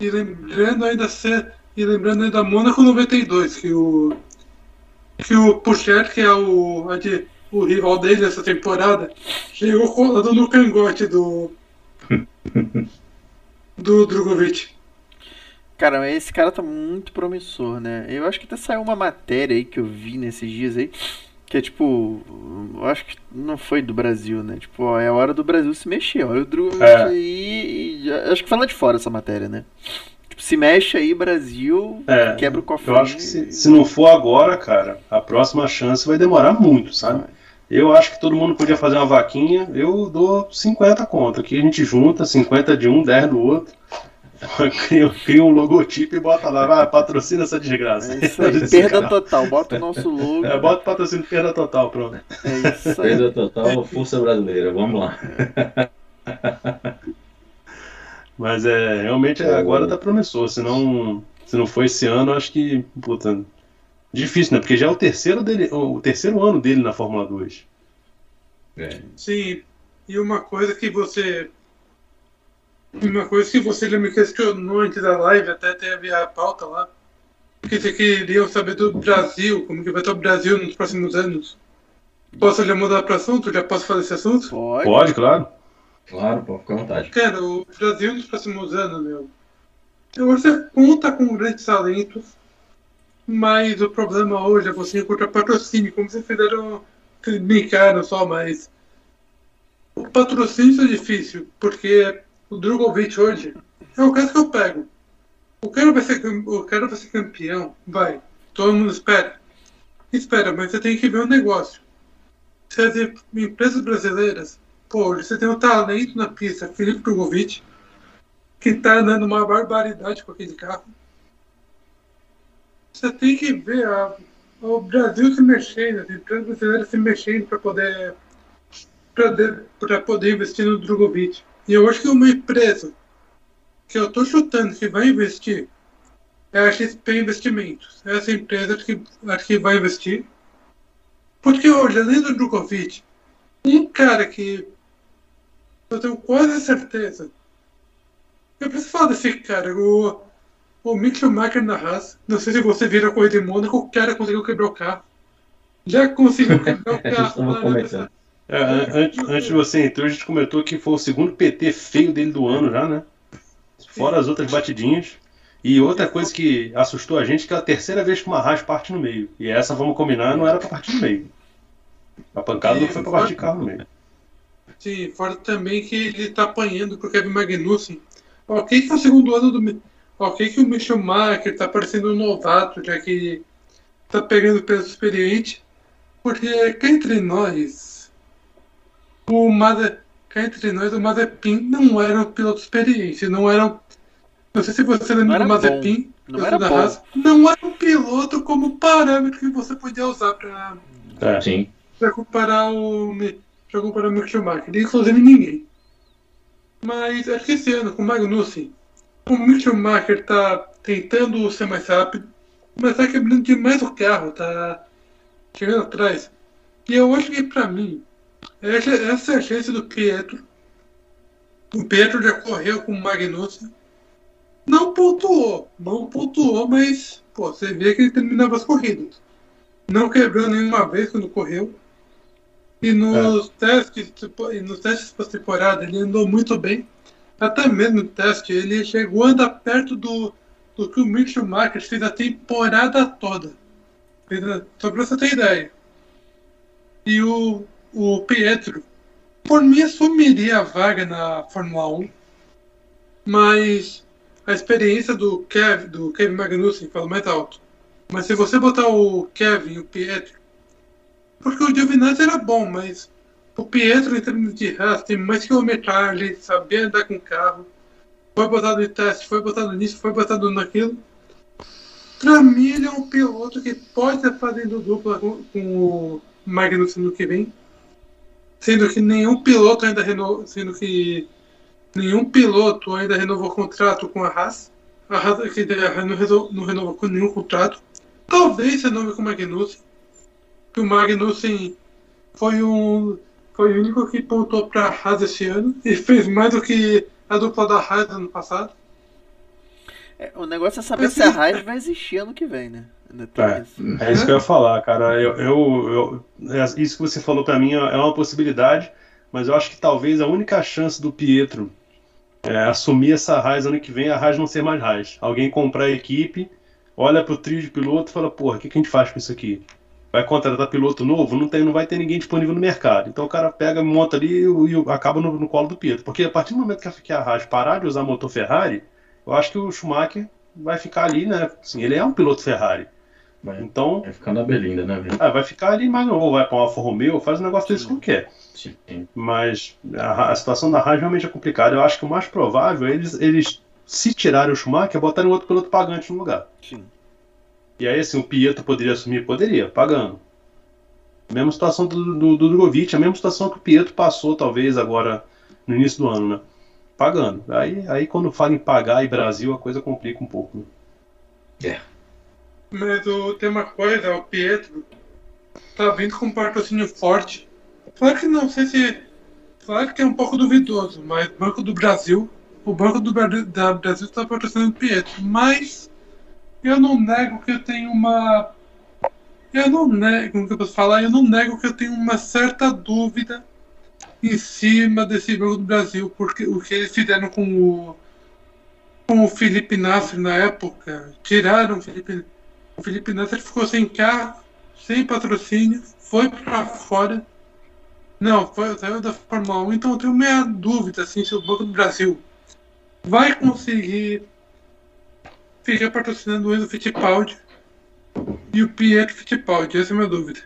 E lembrando ainda se- e lembrando ainda da Mônaco 92, que o que o Pucher, que é o, de- o rival dele essa temporada, chegou colado no cangote do do Drogovic. Cara, mas esse cara tá muito promissor, né? Eu acho que até saiu uma matéria aí que eu vi nesses dias aí, que é tipo, eu acho que não foi do Brasil, né? Tipo, ó, é a hora do Brasil se mexer. Olha o Drogovic É. aí. e- acho que foi lá de fora essa matéria, né? Se mexe aí, Brasil, É, quebra o cofre. Eu acho que se, se não for agora, cara, a próxima chance vai demorar muito, sabe? Eu acho que todo mundo podia fazer uma vaquinha. Eu dou 50 conto. Aqui a gente junta 50 de um, 10 do outro. Cria, cria um logotipo e bota lá, vai, patrocina essa desgraça. É isso aí, perda cara. total. Bota o nosso logo. É, bota patrocínio perda total, pronto. É isso aí. Perda total, força brasileira. Vamos lá. Mas é, realmente É. agora tá promissor. Se não, se não for esse ano, acho que, puta, difícil, né? Porque já é o terceiro dele, o terceiro ano dele na Fórmula 2. É. Sim, e uma coisa que você. Uma coisa que você já me questionou antes da live, até teve a pauta lá, que você queria saber do Brasil, como que vai estar o Brasil nos próximos anos. Posso já mudar para assunto? Já posso falar esse assunto? Pode. Pode, claro. Claro, pô, fica à vontade. Cara, o Brasil nos próximos anos, meu. Que conta com grandes talentos, mas o problema hoje é você encontrar patrocínio, como vocês fizeram, brincaram só, mas o patrocínio é difícil, porque o Drogovic hoje é o caso que eu pego. O cara vai ser, o cara vai ser campeão, vai. Todo mundo espera. Espera, mas você tem que ver o negócio. Se as em- empresas brasileiras Pô, você tem um talento na pista, Felipe Drogovic, que tá andando uma barbaridade com aquele carro. Você tem que ver a- o Brasil se mexendo, as empresas brasileiras se mexendo para poder, para poder investir no Drogovic. E eu acho que uma empresa que eu tô chutando que vai investir é a XP Investimentos. Essa empresa que, acho que vai investir. Porque hoje, além do Drogovic, um cara que eu tenho quase certeza. Eu preciso falar desse cara, o, o Mick Schumacher na Haas. Não sei se você vira a corrida em Mônaco, o cara conseguiu quebrar o carro. Já conseguiu quebrar o carro. É, an- antes, antes de você entrar, a gente comentou que foi o segundo PT feio dele do ano já, né? Fora as outras batidinhas. E outra coisa que assustou a gente que é a terceira vez que uma Haas parte no meio. E essa, vamos combinar, não era pra partir no meio. A pancada não foi pra partir de carro no meio. Sim, fora também que ele tá apanhando pro Kevin Magnussen. Ok que é o segundo ano do. Ok que o Mick Schumacher tá parecendo um novato, já que tá pegando peso experiente, porque cá entre nós, o Maze, cá entre nós, o Mazepin não era um piloto experiente, não era não sei se você lembra do Mazepin, não era bom. Não era um piloto como parâmetro que você podia usar para É, sim. para comparar o para comparar o Mick Schumacher, inclusive ninguém. Mas acho que esse ano com o Magnussen, o Mick Schumacher tá tentando ser mais rápido, mas tá quebrando demais o carro, tá chegando atrás. E eu acho que pra mim, essa, essa é a chance do Pietro. O Pietro já correu com o Magnussen. Não pontuou, não pontuou, mas pô, você vê que ele terminava as corridas. Não quebrou nenhuma vez quando correu. E nos testes, tipo, e nos testes pós-temporada ele andou muito bem. Até mesmo no teste, ele chegou a andar perto do, do que o Mick Schumacher fez a temporada toda. Só pra você ter ideia. E o, o Pietro, por mim, assumiria a vaga na Fórmula 1. Mas a experiência do Kevin, do Kevin Magnussen fala mais alto. Mas se você botar o Kevin e o Pietro, porque o Giovinazzi era bom, mas o Pietro, em termos de raça, tem mais quilometragem, sabia andar com o carro, foi botado em teste, foi botado nisso, foi botado naquilo. Pra mim, ele é um piloto que pode estar fazendo dupla com, com o Magnussen no que vem. Sendo que nenhum piloto ainda renovou. Sendo que nenhum piloto ainda renovou contrato com a Haas. A Haas que não, reso- não renovou com nenhum contrato. Talvez renove com o Magnussen. Que o Magnussen foi um. Foi o único que pontou para a Haas esse ano e fez mais do que a dupla da Haas ano passado. É, o negócio é saber se a Haas vai existir ano que vem, né? É. isso. É isso que eu ia falar, cara. Eu, eu, eu- é, isso que você falou pra mim é é uma possibilidade, mas eu acho que talvez a única chance do Pietro é assumir essa Haas ano que vem, a Haas não ser mais Haas. Alguém comprar a equipe, olha pro trio de piloto e fala, porra, o que, que a gente faz com isso aqui? Vai contratar piloto novo? Não, tem, não vai ter ninguém disponível no mercado. Então o cara pega, monta ali e, e acaba no, no colo do Pietro. Porque a partir do momento que a, que a Haas parar de usar motor Ferrari, eu acho que o Schumacher vai ficar ali, né? Assim, ele é um piloto Ferrari. Vai, Então, vai ficar na Belinda, né, velho? ah, vai ficar ali, mas não, ou vai para uma Alfa Romeo, faz um negócio desse como quer. Sim. Mas a, a situação da Haas realmente é complicada. Eu acho que o mais provável é eles, eles se tirarem o Schumacher, botarem outro piloto pagante no lugar. Sim. E aí, assim, o Pietro poderia assumir? Poderia, pagando. Mesma situação do, do, do Drogovic, a mesma situação que o Pietro passou, talvez, agora no início do ano, né? Pagando. Aí, aí quando fala em pagar e Brasil, a coisa complica um pouco. Né? Mas o, tem uma coisa, o Pietro tá vindo com um patrocínio forte. Claro que não sei se. Claro que é um pouco duvidoso, mas Banco do Brasil. O Banco do Bra- da Brasil está patrocinando o Pietro. Mas eu não nego que eu tenho uma. Eu não nego, como que eu posso falar? Eu não nego que eu tenho uma certa dúvida em cima desse Banco do Brasil, porque o que eles fizeram com o. Com o Felipe Nasser na época, tiraram o Felipe o Felipe Nasser ficou sem carro, sem patrocínio, foi pra fora. Não, foi, saiu da Fórmula 1, então eu tenho minha dúvida assim, se o Banco do Brasil vai conseguir ficar patrocinando o Enzo Fittipaldi e o Pietro Fittipaldi, essa é a minha dúvida.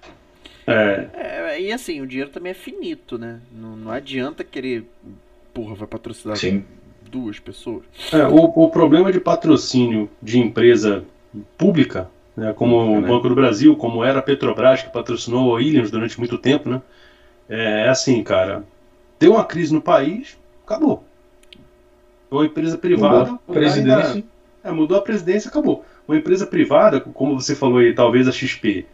É, É, e assim, o dinheiro também é finito, né? Não, não adianta querer. Porra, vai patrocinar Sim. duas pessoas. É, o, o problema de patrocínio de empresa pública, né, como o Né? Banco do Brasil, como era a Petrobras, que patrocinou a Williams durante muito tempo, né? É assim, cara, deu uma crise no país, acabou. Uma empresa privada, presidência. ainda- é, mudou a presidência, acabou. Uma empresa privada, como você falou aí, talvez a XP,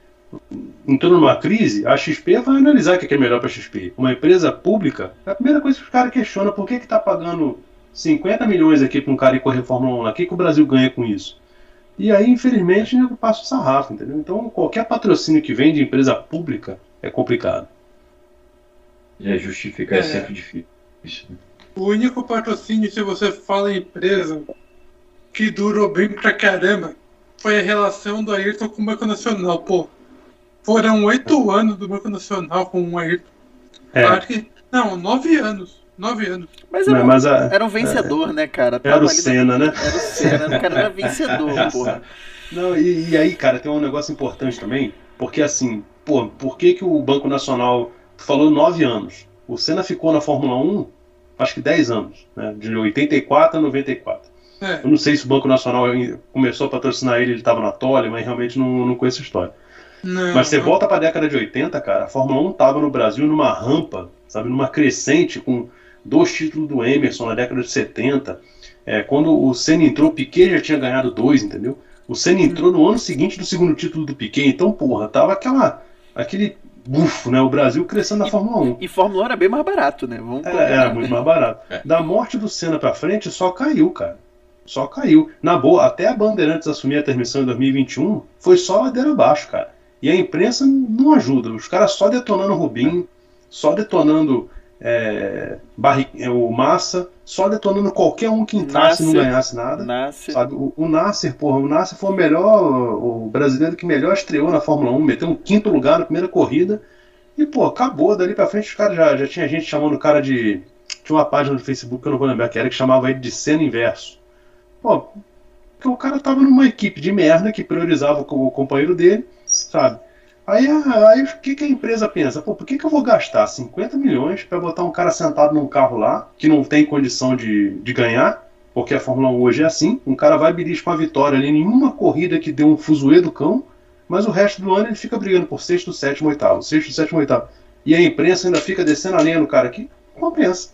entrou numa crise, a XP vai analisar o que é melhor para a XP. Uma empresa pública, é a primeira coisa que os caras questionam, por que que tá pagando 50 milhões aqui para um cara ir correr Fórmula 1 lá? O que, que o Brasil ganha com isso? E aí, infelizmente, nego passa o sarrafo, entendeu? Então, qualquer patrocínio que vem de empresa pública é complicado. É, justificar é, É. sempre difícil. né? O único patrocínio, se você fala em empresa, que durou bem pra caramba, foi a relação do Ayrton com o Banco Nacional. Pô, foram oito anos do Banco Nacional com o Ayrton. É, que, não, nove anos. Nove anos. Mas era, Não, mas a- era um vencedor, né, cara? era Tava o ali na- Senna, né? Era o Senna, o cara era vencedor, porra. Não, e, e aí, cara, tem um negócio importante também, porque assim, pô, por que, que o Banco Nacional tu falou nove anos? O Senna ficou na Fórmula 1, acho que 10 anos, né? De 84 a 94. É. Eu não sei se o Banco Nacional começou a patrocinar ele, ele estava na Tole, mas realmente não, não conheço a história. Não, Mas você não. volta pra década de 80, cara, a Fórmula 1 tava no Brasil numa rampa, sabe, numa crescente com dois títulos do Emerson na década de 70. É, quando o Senna entrou, o Piquet já tinha ganhado dois, entendeu? O Senna entrou no ano seguinte do segundo título do Piquet, então, porra, tava aquela, aquele bufo, né? O Brasil crescendo na Fórmula 1. E Fórmula 1 era bem mais barato, né? Vamos Era, era muito mais barato. Da morte do Senna pra frente, só caiu, cara. Só caiu. Na boa, até a Bandeirantes assumir a transmissão em 2021, foi só ladeira abaixo, cara. E a imprensa não ajuda. Os caras só detonando o Rubinho, só detonando é, Barri- é, o Massa, só detonando qualquer um que entrasse e não Nasser. ganhasse nada. Nasce. Sabe? O, o Nasser, porra, o Nasser foi o melhor, o brasileiro que melhor estreou na Fórmula 1, meteu um quinto lugar na primeira corrida. E, pô, acabou. Dali pra frente, os caras já, já tinha gente chamando o cara de. Tinha uma página do Facebook que eu não vou lembrar que era, que chamava ele de cena inverso. Pô, porque o cara tava numa equipe de merda que priorizava o, companheiro dele, sabe? Aí, aí o que, que a empresa pensa? Pô, por que, que eu vou gastar 50 milhões pra botar um cara sentado num carro lá, que não tem condição de, de ganhar? Porque a Fórmula 1 hoje é assim, um cara vai beliscar uma vitória ali em uma corrida que deu um fuzuê do cão, mas o resto do ano ele fica brigando por sexto, sétimo, oitavo, sexto, sétimo, oitavo. E a imprensa ainda fica descendo a lenha no cara aqui, compensa.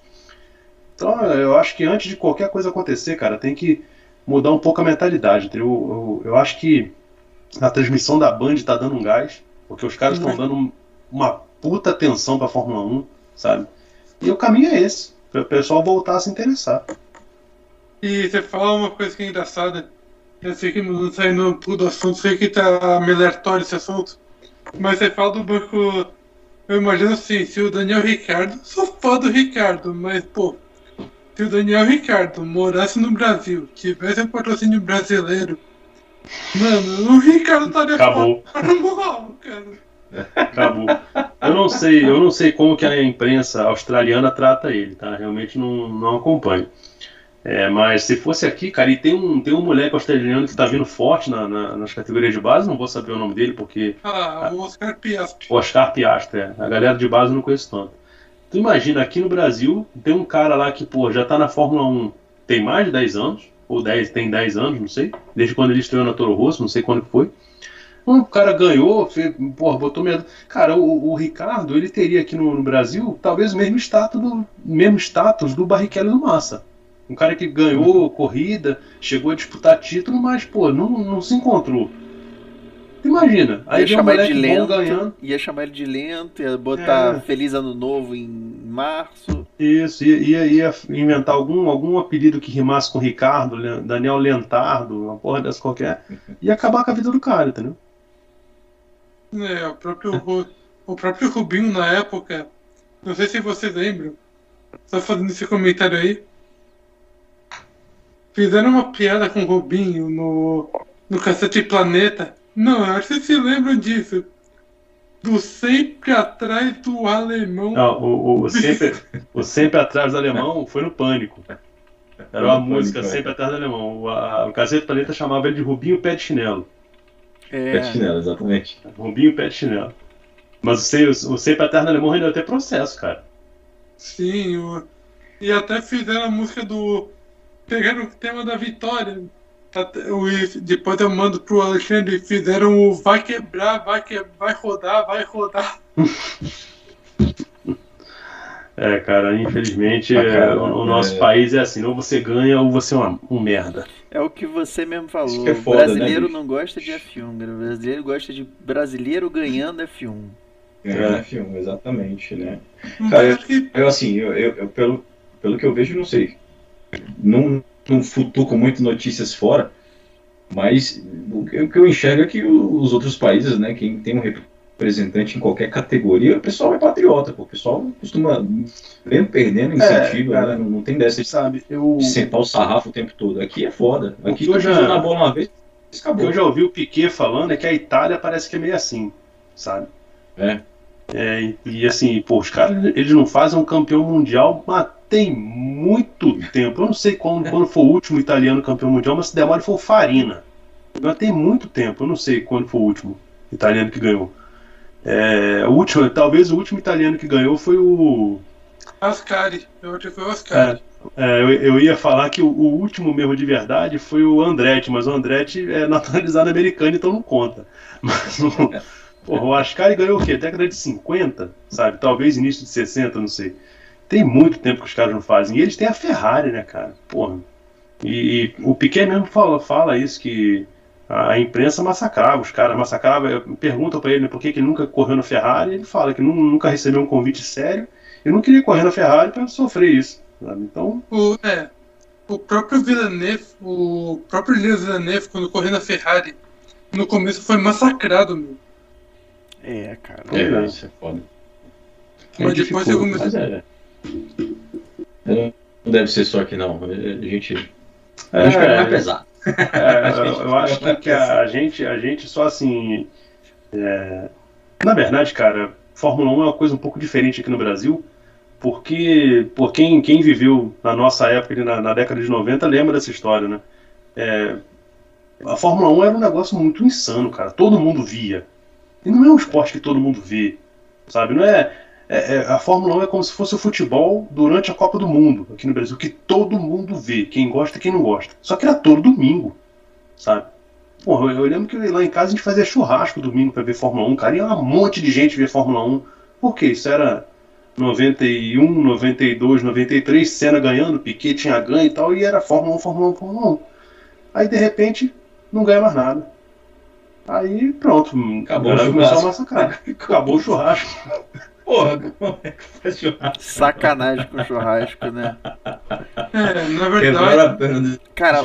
Então eu acho que antes de qualquer coisa acontecer, cara, tem que mudar um pouco a mentalidade. Eu, eu, eu acho que a transmissão da Band tá dando um gás, porque os caras estão dando um- uma puta atenção pra Fórmula 1, sabe? E o caminho é esse, para o pessoal voltar a se interessar. E você fala uma coisa que é engraçada. Eu sei que não saindo tudo do assunto, sei que tá aleatório esse assunto. Mas você fala do banco. Eu imagino assim, se o Daniel Ricardo, sou fã do Ricardo, mas pô, se o Daniel Ricardo morasse no Brasil, tivesse um patrocínio brasileiro, mano, o Ricardo estaria Acabou. fora normal, cara. Acabou. Eu não sei, eu não sei como que a imprensa australiana trata ele, tá? Realmente não, não acompanho. É, mas se fosse aqui, cara, e tem um, tem um moleque australiano que tá vindo forte na- na- nas categorias de base, não vou saber o nome dele, porque Ah, o Oscar Piastri. Oscar Piastri, é. a galera de base eu não conheço tanto. Tu imagina, aqui no Brasil, tem um cara lá que, pô, já tá na Fórmula 1 tem mais de 10 anos, ou 10, tem 10 anos, não sei, desde quando ele estreou na Toro Rosso, não sei quando foi. O cara ganhou, fez, porra, botou medo. Cara, o, o Ricardo, ele teria aqui no, no Brasil talvez o mesmo status do, mesmo status do Barrichello do Massa. Um cara que ganhou corrida, chegou a disputar título, mas, pô, não, não se encontrou. Imagina, aí ia chamar ele de lento, ganhando. ia chamar ele de lento, ia botar É. Feliz Ano Novo em março. Isso, ia, ia, ia inventar algum, algum apelido que rimasse com Ricardo, Daniel Lentardo, uma porra dessa qualquer, e acabar com a vida do cara, entendeu? É, o próprio, o próprio Rubinho na época, não sei se vocês lembram, só fazendo esse comentário aí. Fizeram uma piada com o Rubinho no, no Cacete Planeta. Não, acho que vocês se lembram disso. Do sempre atrás do alemão. Não, o, o, sempre, o Sempre Atrás do Alemão foi no Pânico. Era uma Pânico, música é. Sempre Atrás do Alemão. O, a, o Cacete Planeta chamava ele de Rubinho Pé de Chinelo. É, Pé de chinelo, exatamente. Rubinho Pé de Chinelo. Mas o, o Sempre Atrás do Alemão rendeu até processo, cara. Sim, o- e até fizeram a música do. Pegaram o tema da vitória. E Depois eu mando pro Alexandre. Fizeram o vai quebrar, vai, que, vai rodar, vai rodar. É, cara, infelizmente Ah, é, cara, o, o nosso é. país é assim, ou você ganha ou você é uma- um merda. é o que você mesmo falou. É O foda, brasileiro né, não gosta de F1, o brasileiro gosta de brasileiro ganhando F1. Ganhar É. F1, exatamente, né? Cara, que Eu, assim, eu, eu- eu- pelo, pelo que eu vejo, não sei. Não, não futuco muito notícias fora, mas o que eu enxergo é que os outros países, né, quem tem um representante em qualquer categoria, o pessoal é patriota, pô. o pessoal costuma, mesmo perdendo, incentiva, cara. né, não, tem dessa de Sabe, eu, sentar o sarrafo o tempo todo. Aqui é foda. Aqui tu já- bola uma vez, o que acabou. eu já ouvi o Piquet falando é que a Itália parece que é meio assim, sabe? É. É, e assim, pô, os caras, eles não fazem um campeão mundial, mas tem muito tempo. Eu não sei quando, quando foi o último italiano campeão mundial, mas se demora foi o Farina. Mas tem muito tempo, eu não sei quando foi o último italiano que ganhou. É, o último, talvez o último italiano que ganhou foi o. Ascari, eu acho que foi o Ascari. É, é, eu, eu, ia falar que o, o, último mesmo de verdade foi o Andretti, mas o Andretti é naturalizado americano, então não conta. Mas o, porra, o Ascari ganhou o quê? Década de 50, sabe? Talvez início de 60, não sei. Tem muito tempo que os caras não fazem. E eles têm a Ferrari, né, cara? Porra. E, e o Piquet mesmo fala, fala isso, que a imprensa massacrava os caras, massacrava. Pergunta para ele né, por que, que ele nunca correu na Ferrari. Ele fala que nunca recebeu um convite sério e não queria correr na Ferrari para sofrer isso. Sabe? Então. O, é, o próprio Villeneuve, o próprio Elias Villeneuve, quando correu na Ferrari, no começo foi massacrado, meu. É, cara. É, isso é foda. Mas depois eu comecei. Não deve ser só aqui, não. A gente. É, acho que é. É, eu acho que, que a, gente, a gente só assim. É... Na verdade, cara, Fórmula 1 é uma coisa um pouco diferente aqui no Brasil, porque por quem, quem viveu na nossa época, na, na década de 90, lembra dessa história, né? É... A Fórmula 1 era um negócio muito insano, cara. Todo mundo via. E não é um esporte que todo mundo vê, sabe? Não é é, é, a Fórmula 1 é como se fosse o futebol durante a Copa do Mundo aqui no Brasil, que todo mundo vê, quem gosta e quem não gosta. Só que era todo domingo, sabe? Porra, eu lembro que lá em casa a gente fazia churrasco domingo para ver Fórmula 1, cara, e um monte de gente ver Fórmula 1. Por quê? Isso era 91, 92, 93, Senna ganhando, Piquet tinha ganho e tal, e era Fórmula 1, Fórmula 1, Fórmula 1. Aí de repente não ganha mais nada. Aí pronto, acabou o começou a massacrar. Acabou o churrasco. Porra, como é que faz churrasco? Sacanagem com churrasco, né? É, na verdade. Cara,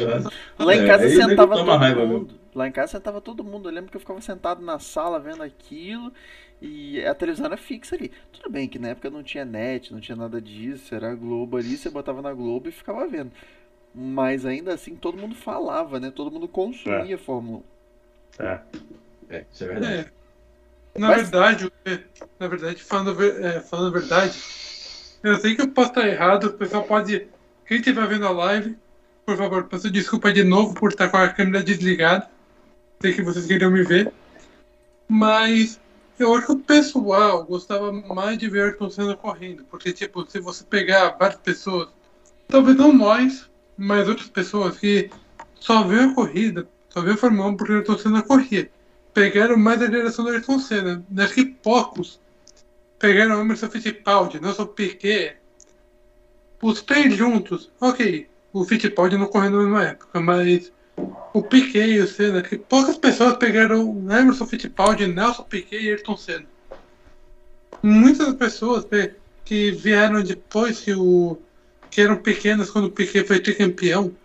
lá em casa é, sentava todo raiva, mundo. Meu. Lá em casa sentava todo mundo. Eu lembro que eu ficava sentado na sala vendo aquilo e a televisão era fixa ali. Tudo bem que na época não tinha net, não tinha nada disso, era Globo ali, você botava na Globo e ficava vendo. Mas ainda assim todo mundo falava, né? Todo mundo consumia é. Fórmula 1. É. É, isso é verdade. É. Na Mas... verdade, na verdade, falando, é, falando a verdade, eu sei que eu posso estar errado, o pessoal pode. Quem estiver vendo a live, por favor, peço desculpa de novo por estar com a câmera desligada. Sei que vocês queriam me ver. Mas eu acho que o pessoal gostava mais de ver Ayrton Senna correndo. Porque, tipo, se você pegar várias pessoas, talvez não nós, mas outras pessoas que só vê a corrida, só vê a Fórmula 1 porque Ayrton Senna corria pegaram mais a geração do Ayrton Senna. Acho que poucos pegaram o Emerson Fittipaldi, não só o Piquet. Os três juntos, ok, o Fittipaldi não correu na mesma época, mas o Piquet e o Senna, que poucas pessoas pegaram o Emerson Fittipaldi, Nelson Piquet e Ayrton Senna. Muitas pessoas que vieram depois que o que eram pequenas quando o Piquet foi tricampeão,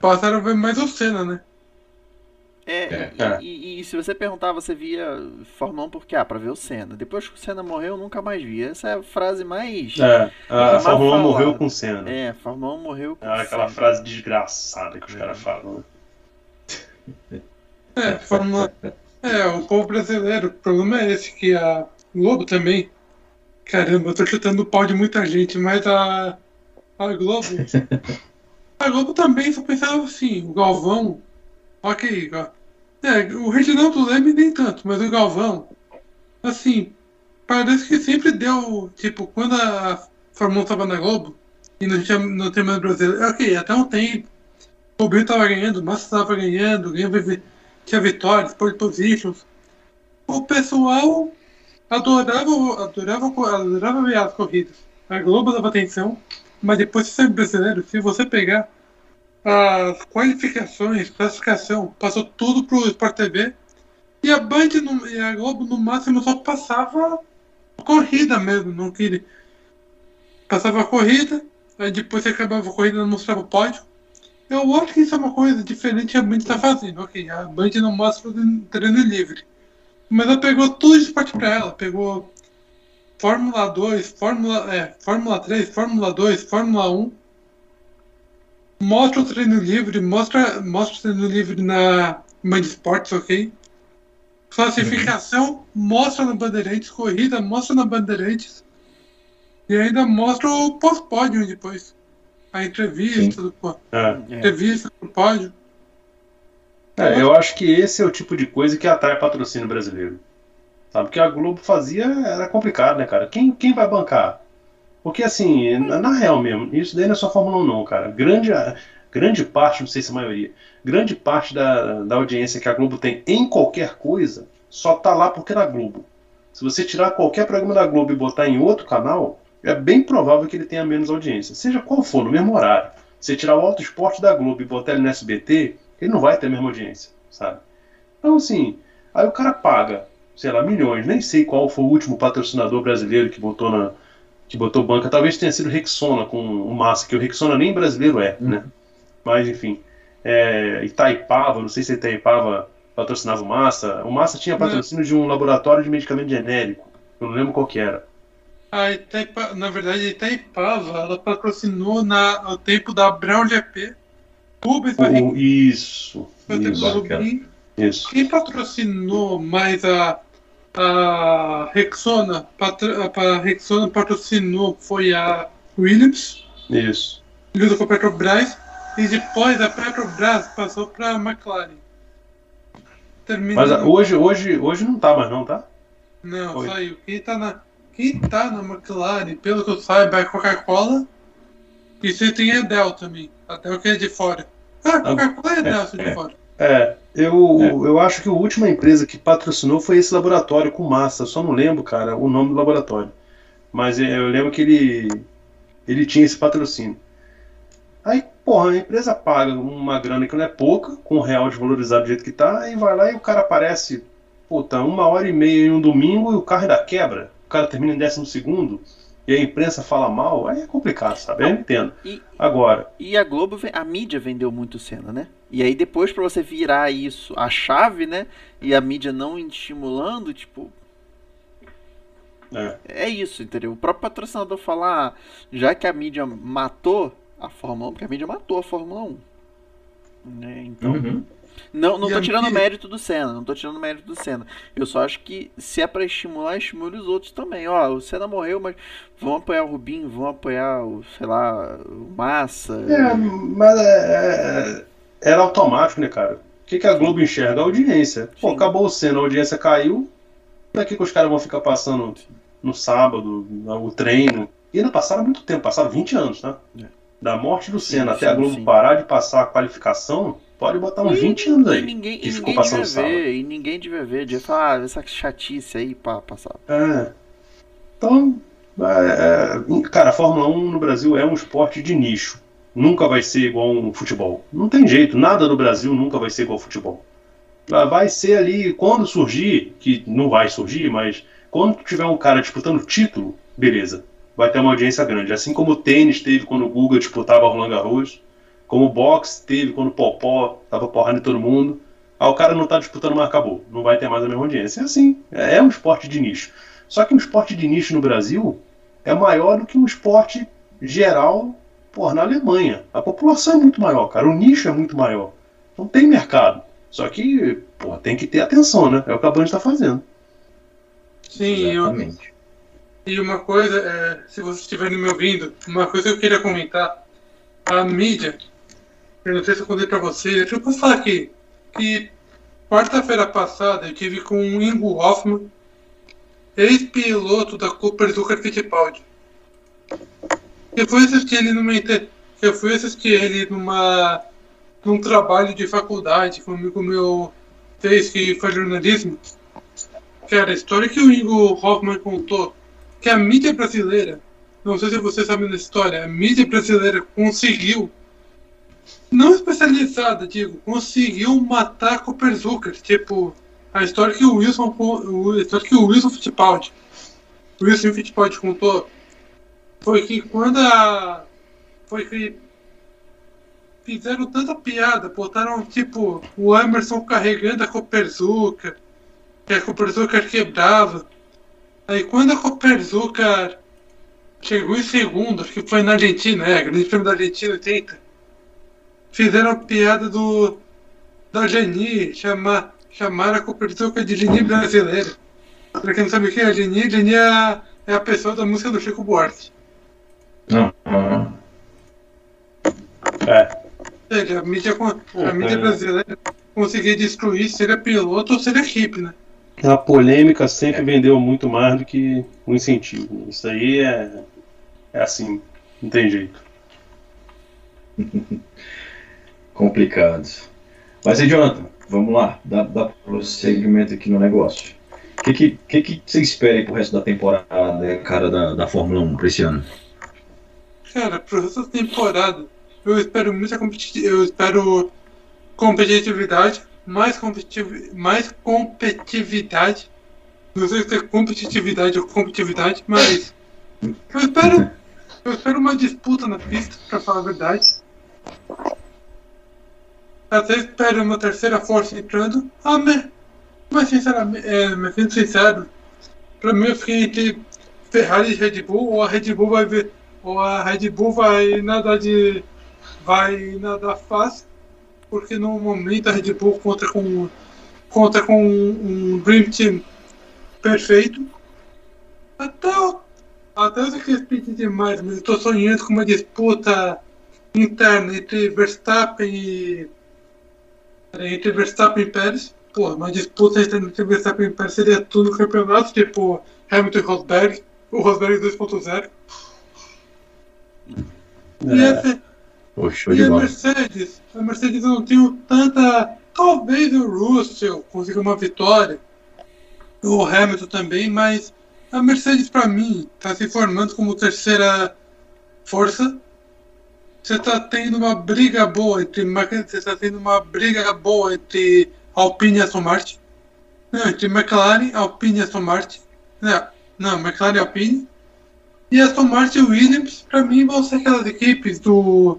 passaram a ver mais o Senna, né? É, é. E, e, e, se você perguntar, você via Fórmula 1 porque, ah, pra ver o Senna. Depois que o Senna morreu, eu nunca mais vi. Essa é a frase mais. É, a, a Fórmula 1 morreu com o Senna. É, a Fórmula 1 morreu com é, aquela Senna. frase desgraçada que os é. caras falam. É, Fórmula. É, o povo brasileiro. O problema é esse, que a Globo também. Caramba, eu tô chutando o pau de muita gente, mas a. A Globo. A Globo também só pensava assim, o Galvão. Ok, é, o Reginaldo Leme nem tanto, mas o Galvão, assim, parece que sempre deu, tipo, quando a Fórmula 1 estava na Globo e não tinha no tema brasileiro, ok, até um tempo, o Brito estava ganhando, o Massa estava ganhando, ganhava, tinha vitórias, pole positions. O pessoal adorava, adorava, adorava ver as corridas. A Globo dava atenção, mas depois de ser brasileiro, se você pegar as qualificações, classificação, passou tudo pro Sport TV. E a Band no, e a Globo no máximo só passava corrida mesmo, não queria. Passava a corrida, aí depois que acabava a corrida não mostrava o pódio. Eu acho que isso é uma coisa diferente que a Band está fazendo. Ok, a Band não mostra o treino livre. Mas ela pegou tudo de esporte para ela. Pegou Fórmula 2, Fórmula, é, Fórmula 3, Fórmula 2, Fórmula 1 Mostra o treino livre, mostra, mostra o treino livre na Band Esportes, ok? Classificação mostra na Bandeirantes, corrida mostra na Bandeirantes. E ainda mostra o pós-pódio depois. A entrevista do, pô- É. É. entrevista do pódio. É, eu acho que esse é o tipo de coisa que atrai patrocínio brasileiro. Sabe? Porque a Globo fazia era complicado, né, cara? Quem, quem vai bancar? Porque, assim, na, real mesmo, isso daí não é só Fórmula 1, não, cara. Grande, grande parte, não sei se a maioria, grande parte da, da audiência que a Globo tem em qualquer coisa só tá lá porque é na Globo. Se você tirar qualquer programa da Globo e botar em outro canal, é bem provável que ele tenha menos audiência. Seja qual for, no mesmo horário. Se você tirar o Auto Esporte da Globo e botar ele no SBT, ele não vai ter a mesma audiência, sabe? Então, assim, aí o cara paga, sei lá, milhões. Nem sei qual foi o último patrocinador brasileiro que botou na que botou banca. Talvez tenha sido Rexona com o Massa, que o Rexona nem brasileiro é, né? Mas, enfim. É, Itaipava, não sei se Itaipava patrocinava o Massa. O Massa tinha patrocínio de um laboratório de medicamento genérico. Eu não lembro qual que era. A Itaipa, na verdade, a Itaipava, ela patrocinou na, no tempo da Brown GP. Rubens Barrichello, isso. Isso. Isso. Quem patrocinou mais a, a Rexona, patro, a Rexona patrocinou foi a Williams, Isso. junto com a Petrobras, e depois a Petrobras passou para a McLaren. Mas ah, hoje, hoje, hoje não tá mais, não, tá? não, Oi. saiu. Quem tá, na, quem tá na McLaren, pelo que eu saiba, é Coca-Cola. E você tem a Dell também. A Dell que é de fora. Ah, Coca-Cola e a Dell de é. fora. É, eu, eu acho que a última empresa que patrocinou foi esse laboratório com massa. Eu só não lembro, cara, o nome do laboratório. Mas eu eu lembro que ele, ele tinha esse patrocínio. Aí, porra, a empresa paga uma grana que não é pouca, com o real desvalorizado do jeito que tá, aí vai lá e o cara aparece, puta, uma hora e meia em um domingo e o carro da quebra. O cara termina em décimo segundo e a imprensa fala mal, aí é complicado, sabe? Eu entendo. E, Agora, e a Globo, a mídia vendeu muito cena, né? E aí depois pra você virar isso, a chave, né? E a mídia não estimulando, tipo, é, é isso, entendeu? O próprio patrocinador falar, ah, já que a mídia matou a Fórmula 1, porque a mídia matou a Fórmula 1. Né? Então, Uhum. Não, não E tô tirando mérito do Senna, não tô tirando mérito do Senna. Eu só acho que se é pra estimular, estimule os outros também. Ó, o Senna morreu, mas vão apoiar o Rubinho, vão apoiar o, sei lá, o Massa. É, mas é, é- era automático, né, cara? O que, que a Globo enxerga? A audiência. Pô, Sim. acabou o cena, a audiência caiu. Pra que, que os caras vão ficar passando no sábado, o treino? E ainda passaram muito tempo, passaram 20 anos, tá? É. Da morte do Sim, Senna até a sim, Globo sim. parar de passar a qualificação, pode botar uns 20 anos E aí. ninguém, que e ficou ninguém passando devia sábado. ver, e ninguém devia ver, devia falar, ah, essa chatice aí pra passar. É. Então, é, é, cara, a Fórmula 1 no Brasil é um esporte de nicho. Nunca vai ser igual um futebol. Não tem jeito, nada no Brasil nunca vai ser igual ao futebol. Ah, Vai ser ali, quando surgir, que não vai surgir, mas quando tiver um cara disputando título, beleza, vai ter uma audiência grande. Assim como o tênis teve quando o Guga disputava Roland Garros, como o boxe teve quando o Popó tava porrando em todo mundo. Ah, o cara não tá disputando, mas acabou. Não vai ter mais a mesma audiência. É assim, é um esporte de nicho. Só que um esporte de nicho no Brasil é maior do que um esporte geral porra, na Alemanha. A população é muito maior, cara. O nicho é muito maior. Não tem mercado. Só que, porra, tem que ter atenção, né? É o que a Band está fazendo. Sim, eu, Exatamente. E uma coisa, é, se vocês estiverem me ouvindo, uma coisa que eu queria comentar. A mídia, sei se eu contei pra vocês, deixa eu posso falar aqui, que quarta-feira passada eu tive com o Ingo Hoffman, ex-piloto da Cooper Zucker Fittipaldi. Eu fui assistir ele numa eu fui assistir ele numa num trabalho de faculdade que um amigo meu fez que foi jornalismo. Cara, a história que o Ingo Hoffman contou que a mídia brasileira, não sei se você sabe da história, a mídia brasileira conseguiu, não especializada, digo, conseguiu matar Cooper Zucker. Tipo, a história que o Wilson, a história que o Wilson Fittipaldi, o Wilson Fittipaldi contou, foi que quando a, foi que fizeram tanta piada, botaram tipo o Emerson carregando a Cooper Zucker, que a Cooper Zucker quebrava. Aí quando a Coperzuca chegou em segundo, acho que foi na Argentina, é, Grande Prêmio da Argentina 80, fizeram a piada do da Jani chamar, chamaram a Copertuca de Lini brasileira. Pra quem não sabe o que é Lini, Lini é a, é a pessoa da música do Chico Buarque. Não, não. É. Ou seja, a mídia, a mídia brasileira conseguia destruir se ele é piloto ou se ele é equipe, né? A polêmica sempre vendeu muito mais do que o incentivo. Isso aí é, é assim, não tem jeito. Complicado. Mas aí, Jonathan, vamos lá, dá, dá prosseguimento aqui no negócio. O que, que, que, que você espera aí pro resto da temporada, cara, da, da Fórmula 1 pra esse ano? Cara, pro resto da temporada, eu espero muita competitividade. Eu espero competitividade, mais, competitiv mais competitividade. Não sei se é competitividade ou competitividade, mas eu espero, eu espero uma disputa na pista, pra falar a verdade. Até espero uma terceira força entrando. Ah, mas, mas sinceramente, é, mas sendo sincero, pra mim eu fiquei entre Ferrari e Red Bull, ou a Red Bull vai ver, ou a Red Bull vai nadar de. vai nadar fácil, porque no momento a Red Bull conta com. conta com um, Dream Team perfeito. Até eu, até eu respeito demais, mas tô sonhando com uma disputa interna entre Verstappen e. entre Verstappen e Pérez. Pô, uma disputa entre Verstappen e Pérez seria tudo no campeonato, tipo Hamilton e Rosberg, o Rosberg 2.0. E, É, a, Pô, show e a. Mercedes? A Mercedes não tenho tanta. Talvez o Russell consiga uma vitória, o Hamilton também, mas a Mercedes, pra mim, tá se formando como terceira força. Você tá tendo uma briga boa entre. Você tá tendo uma briga boa entre Alpine e Aston Martin. Não, entre McLaren, Alpine e Aston Martin. Não, não McLaren e Alpine. E Aston Martin e Williams, pra mim, vão ser aquelas equipes do.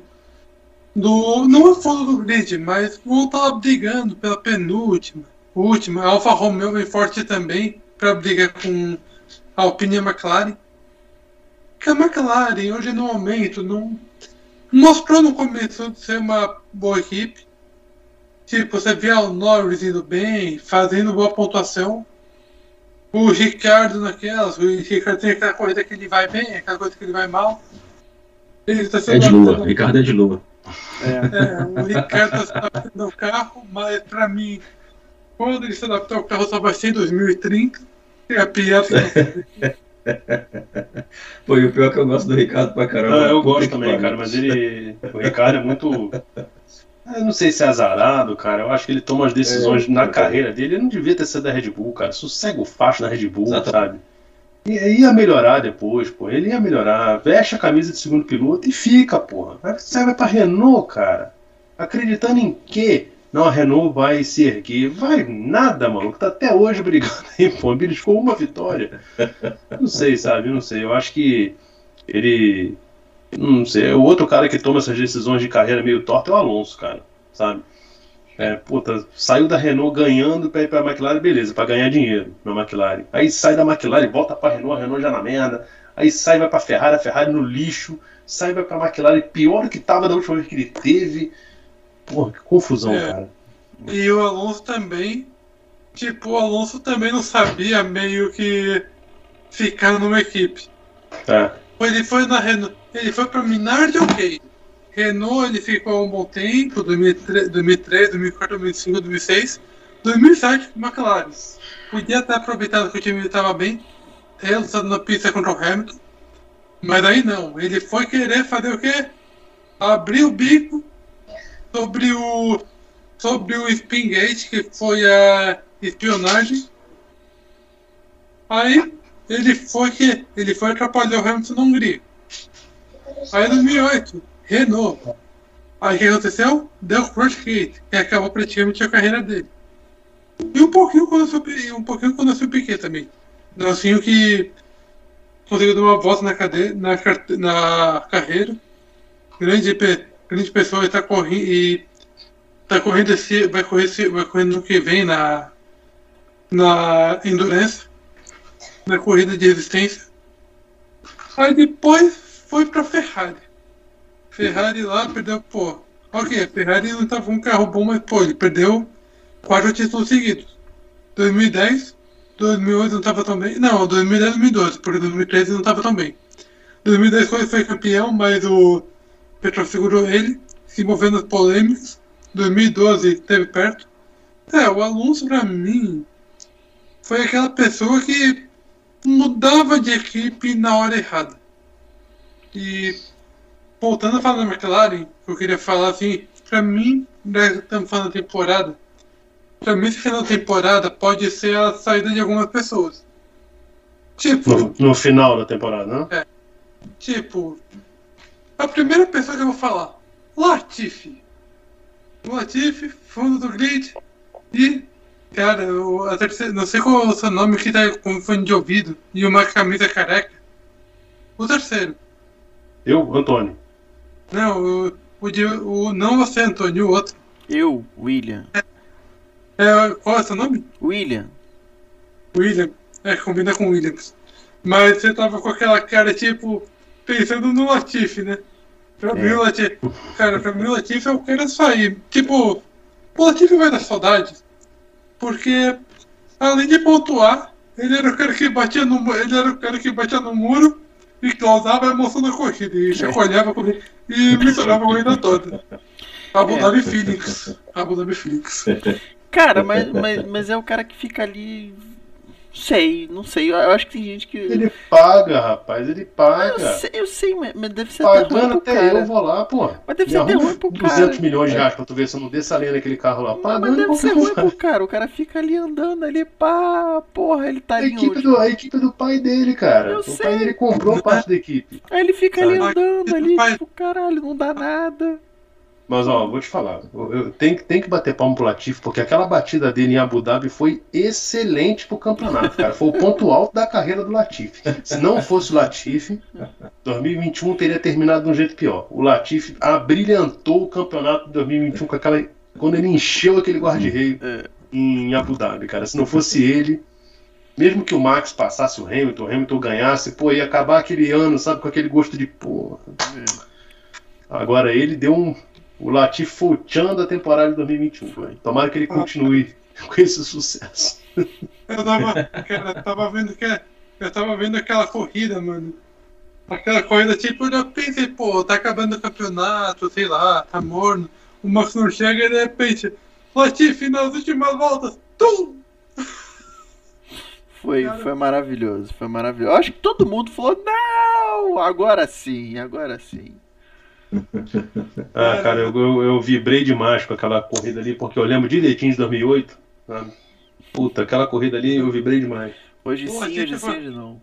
do não é fundo do grid, mas vão estar lá brigando pela penúltima, última. A Alfa Romeo vem forte também pra brigar com Alpine e McLaren. Que a McLaren, hoje no momento, não. Mostrou no começo de ser uma boa equipe. Tipo, você vê o Norris indo bem, fazendo boa pontuação. O Ricardo naquelas, o Ricardo tem aquela corrida que ele vai bem, aquela coisa que ele vai mal. Ele tá É de lua, adaptando- Ricardo é de lua. É, É, o Ricardo tá se adaptando ao carro, mas pra mim, quando ele se adaptar ao carro só vai ser em 2030. É a piada que eu Pô, e o pior é que eu gosto do Ricardo pra caramba. Ah, eu gosto também, cara, mas ele. O Ricardo é muito. Eu não sei se é azarado, cara. Eu acho que ele toma as decisões É, na é. carreira dele. Ele não devia ter sido da Red Bull, cara. Sossega o facho da Red Bull, Exato. sabe? E ia melhorar depois, pô. Ele ia melhorar. Veste a camisa de segundo piloto e fica, porra. Você vai pra Renault, cara. Acreditando em quê? Não, a Renault vai se erguer. Vai nada, mano. Tá até hoje brigando aí, pô. Ele ficou uma vitória. Não sei, sabe? Não sei. Eu acho que ele. Não sei. O outro cara que toma essas decisões de carreira meio torta é o Alonso, cara. Sabe? É, puta, saiu da Renault ganhando pra ir pra McLaren, beleza, pra ganhar dinheiro na McLaren. Aí sai da McLaren, volta pra Renault, a Renault já na merda. Aí sai, vai pra Ferrari, a Ferrari no lixo. Sai, vai pra McLaren, pior que tava da última vez que ele teve. Porra, que confusão, É. cara. E o Alonso também. Tipo, o Alonso também não sabia meio que ficar numa equipe. É. Ele foi na Renault. Ele foi pra Minardi, ok. Renault ele ficou um bom tempo, 2003, 2003 2004, 2005, 2006. 2007, McLaren. Podia ter aproveitado que o time estava bem, ter lutado na pista contra o Hamilton. Mas aí não, ele foi querer fazer o quê? Abrir o bico sobre o sobre o Spingate, que foi a espionagem. Aí ele foi que ele foi atrapalhar o Hamilton na Hungria. Aí em 2008, Renault. Aí o que aconteceu? Deu Crushgate, que acabou praticamente a carreira dele. E um pouquinho quando eu subi, um pouquinho quando eu subi Piquet também. Nelsinho que conseguiu dar uma volta na, cade... na, na carreira. Grande, pe- grande pessoa e tá correndo tá correndo esse, vai correr esse, vai correr no que vem na na endurance, na corrida de resistência. Aí depois foi pra Ferrari. Ferrari lá perdeu, pô. Ok, Ferrari não tava com um carro bom, mas pô, ele perdeu quatro títulos seguidos. 2010, 2008 não estava tão bem. Não, 2010 2012, porque 2013 não estava tão bem. 2010 foi, foi campeão, mas o Petrov segurou ele, se envolvendo nas polêmicas. 2012 esteve perto. É, o Alonso pra mim foi aquela pessoa que mudava de equipe na hora errada. E voltando a falar da McLaren, eu queria falar assim, pra mim, né, estamos falando da temporada, pra mim esse final da temporada pode ser a saída de algumas pessoas. Tipo, No, no final da temporada, né? tipo, a primeira pessoa que eu vou falar, Latifi. Latifi, fundo do grid, e, cara, o- a terceira, não sei qual é o seu nome que tá com fone de ouvido e uma camisa careca. O terceiro. Eu, Antônio. Não, o, o, de, o não você, Antônio, o outro. Eu, William. É, qual é o seu nome? William. William. É, combina com Williams. Mas você tava com aquela cara, tipo, pensando no Latifi, né? Pra É. mim o Latifi. Cara, pra mim o Latifi é o cara sair. Tipo, o Latifi vai dar saudade. Porque, além de pontuar, ele era o cara que batia no Ele era o cara que batia no muro e causava a emoção da corrida. E chacoalhava corrida e misturava a corrida toda. Abu É. Dhabi Phoenix. Abu Dhabi Phoenix. Cara, mas, mas, mas é o cara que fica ali. Sei, não sei. Eu acho que tem gente que. Ele paga, rapaz, ele eu paga. sei, eu sei, mas, deve ser até ruim Pagando pro até cara. eu vou lá, pô. Mas deve ser até ruim pro 200 cara. milhões de reais pra tu ver se eu não desço a lenha naquele carro lá. Mas, Pagando mas deve ser ruim pro cara. O cara fica ali andando ali, pá, porra, ele tá A ali. equipe, do, a equipe do pai dele, cara. Eu o sei. pai dele comprou parte da equipe. Aí ele fica ali Sabe? andando ali, tipo, caralho, não dá nada. Mas ó, vou te falar, eu, eu tenho, que- tenho que bater palmo pro Latifi, porque aquela batida dele em Abu Dhabi foi excelente pro campeonato, cara. Foi o ponto alto da carreira do Latifi. Se não fosse o Latifi, 2021 teria terminado de um jeito pior. O Latifi abrilhantou o campeonato de 2021 com aquela. Quando ele encheu aquele guarda-reio É. em Abu Dhabi, cara. Se não fosse ele, mesmo que o Max passasse o Hamilton, o Hamilton ganhasse, pô, ia acabar aquele ano, sabe, com aquele gosto de porra. Agora ele deu um. O Latif foi o tchan da temporada de 2021. Foi. Tomara que ele continue com esse sucesso. Eu tava, cara, eu tava vendo que eu tava vendo aquela corrida, mano. Aquela corrida, tipo, eu pensei, pô, tá acabando o campeonato, sei lá, tá morno. O Max não chega e de repente, Latifi nas últimas voltas, tum! Foi, Cara- foi maravilhoso, foi maravilhoso. Eu acho que todo mundo falou, não, agora sim, agora sim. Ah, cara, eu, eu, eu vibrei demais com aquela corrida ali, porque eu lembro direitinho de 2008. sabe? Puta, aquela corrida ali eu vibrei demais. Hoje Pô, sim, achei hoje que sim, foi- hoje não.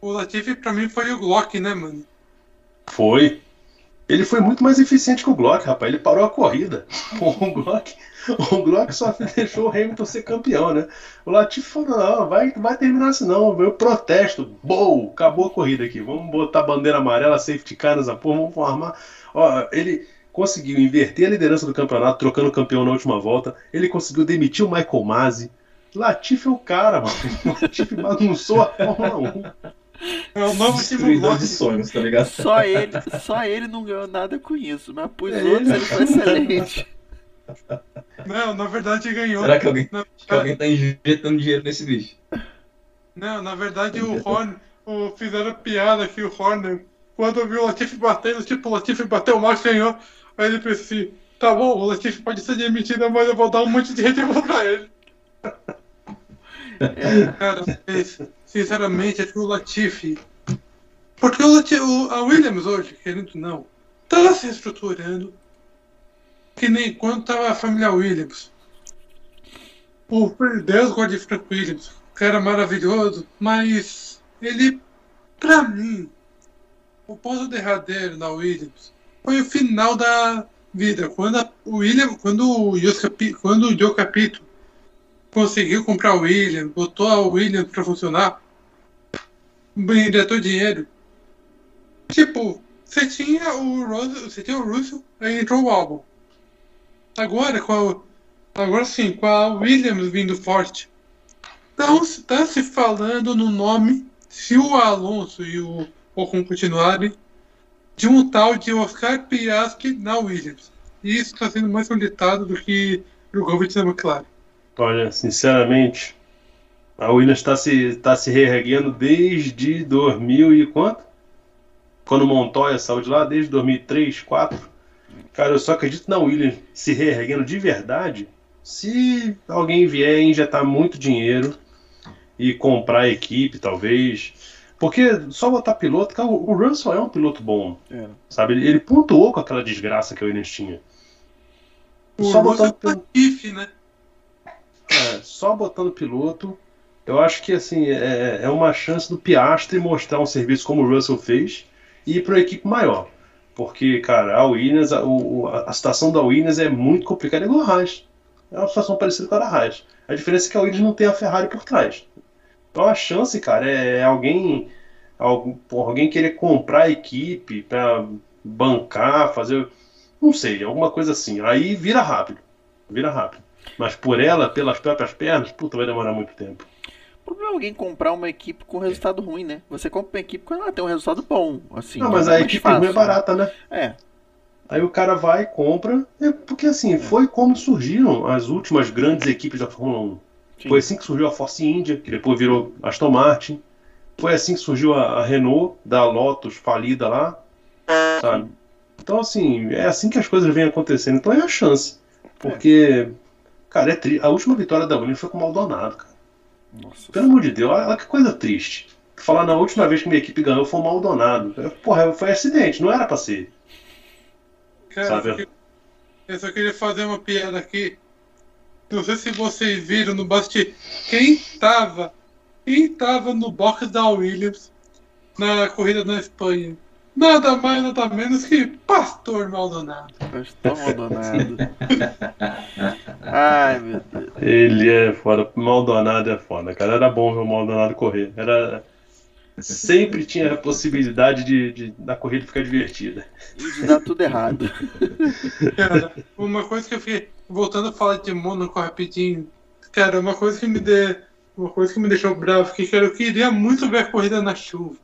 O Latifi pra mim foi o Glock, né, mano? Foi. Ele foi muito mais eficiente que o Glock, rapaz. Ele parou a corrida. Pô, o Glock, o Glock só deixou o Hamilton ser campeão, né? O Latifi falou: não, vai, vai terminar assim não. Eu protesto. Boa, acabou a corrida aqui. Vamos botar bandeira amarela, safety car nessa porra, vamos formar. Ó, ele conseguiu inverter a liderança do campeonato, trocando o campeão na última volta. Ele conseguiu demitir o Michael Masi. Latifi é o cara, mano. Latifi bagunçou a Fórmula 1. É o novo de sonhos, tá ligado? Só ele, só ele não ganhou nada com isso, mas pros É outros ele foi excelente. Não, na verdade ganhou. Será que alguém, que alguém tá injetando dinheiro nesse bicho? Não, na verdade o Horner, o, fizeram piada que o Horner, quando viu o Latifi batendo, tipo, o Latifi bateu, o Max ganhou. Aí ele pensou assim, tá bom, o Latifi pode ser demitido, mas eu vou dar um monte de e vou pra ele. Cara, mas, sinceramente, acho que o Latifi. Porque o Latifi, o- a Williams hoje, querendo ou não, tá se estruturando. Que nem quando tava a família Williams. O Deus guarde Frank Williams, cara maravilhoso, mas ele, pra mim, o ponto derradeiro na Williams foi o final da vida. Quando a, o William, quando o Capi- quando o Joe Capito conseguiu comprar o Williams, botou a Williams pra funcionar, injetou dinheiro. Tipo, você tinha o Russell, você tinha o Russell, aí entrou o álbum. Agora com a Agora sim, com a Williams vindo forte. Então está se falando no nome, se o Alonso e o Ocon continuarem, de um tal de Oscar Piastri na Williams. E isso está sendo mais solicitado do que Drogovic na McLaren. Olha, sinceramente, a Williams está se, tá se reerguendo desde 2000 e quanto? Quando Montoya saiu de lá, desde 2003, 2004. Cara, eu só acredito na Williams se reerguendo de verdade se alguém vier injetar muito dinheiro e comprar a equipe, talvez. Porque só botar piloto, cara, o Russell é um piloto bom. É. Sabe? Ele, ele, pontuou com aquela desgraça que o Williams tinha. O só Russell botando é né? É, só botando piloto. Eu acho que assim é, é uma chance do Piastri mostrar um serviço como o Russell fez e ir para uma equipe maior. Porque, cara, a Williams, a, a, a situação da Williams é muito complicada, igual a Haas. É uma situação parecida com a da Haas. A diferença é que a Williams não tem a Ferrari por trás. Então a chance, cara, é alguém alguém, alguém querer comprar a equipe para bancar, fazer, não sei, alguma coisa assim. Aí vira rápido, vira rápido. Mas por ela, pelas próprias pernas, puta, vai demorar muito tempo. O problema é alguém comprar uma equipe com resultado ruim, né? Você compra uma equipe quando ela tem um resultado bom, assim. Não, mas é a equipe fácil, ruim é barata, né? É. Aí o cara vai, compra, é porque assim, foi como surgiram as últimas grandes equipes da Fórmula 1. Sim. Foi assim que surgiu a Force India, que depois virou Aston Martin. Foi assim que surgiu a, a Renault, da Lotus falida lá, sabe? Então, assim, é assim que as coisas vêm acontecendo. Então é a chance. Porque, é. cara, é tri... a última vitória da Williams foi com o Maldonado, cara. Nossa Pelo amor de Deus, olha que coisa triste. Falar na última vez que minha equipe ganhou foi o Maldonado. Porra, foi acidente, não era pra ser. Cara, Sabe? Eu só queria fazer uma piada aqui. Não sei se vocês viram no bastidor. Quem tava. Quem tava no box da Williams na corrida na Espanha? Nada mais, nada menos que Pastor Maldonado. Pastor Maldonado. Ai, meu Deus. Ele é foda. Maldonado é foda, cara. Era bom ver o Maldonado correr. Era. Sempre tinha a possibilidade de, de da corrida ficar divertida. E de dar tudo errado. Cara, uma coisa que eu fiquei. Voltando a falar de Mônaco rapidinho. Cara, uma coisa que me deu. Uma coisa que me deixou bravo, que cara, eu queria muito ver a corrida na chuva.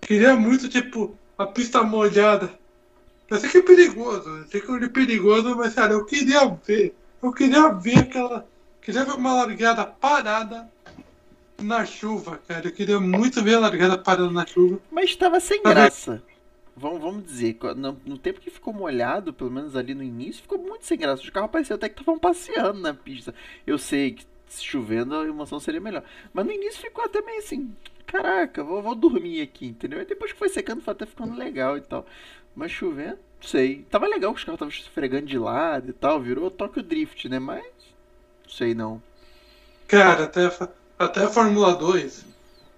Queria muito, tipo, a pista molhada. Eu sei que é perigoso, eu sei que é perigoso, mas cara, eu queria ver. Eu queria ver aquela. Queria ver uma largada parada na chuva, cara. Eu queria muito ver a largada parada na chuva. Mas estava sem graça. Vamos, vamos dizer, no, no, tempo que ficou molhado, pelo menos ali no início, ficou muito sem graça. Os carros pareciam até que estavam passeando na pista. Eu sei que chovendo a emoção seria melhor. Mas no início ficou até meio assim, caraca, vou, vou dormir aqui, entendeu? E depois que foi secando, foi até ficando legal e tal. Mas chovendo, sei. Tava legal que os carros estavam esfregando de lado e tal, virou Tokyo Drift, né? Mas, não sei não. Cara, até até a Fórmula 2,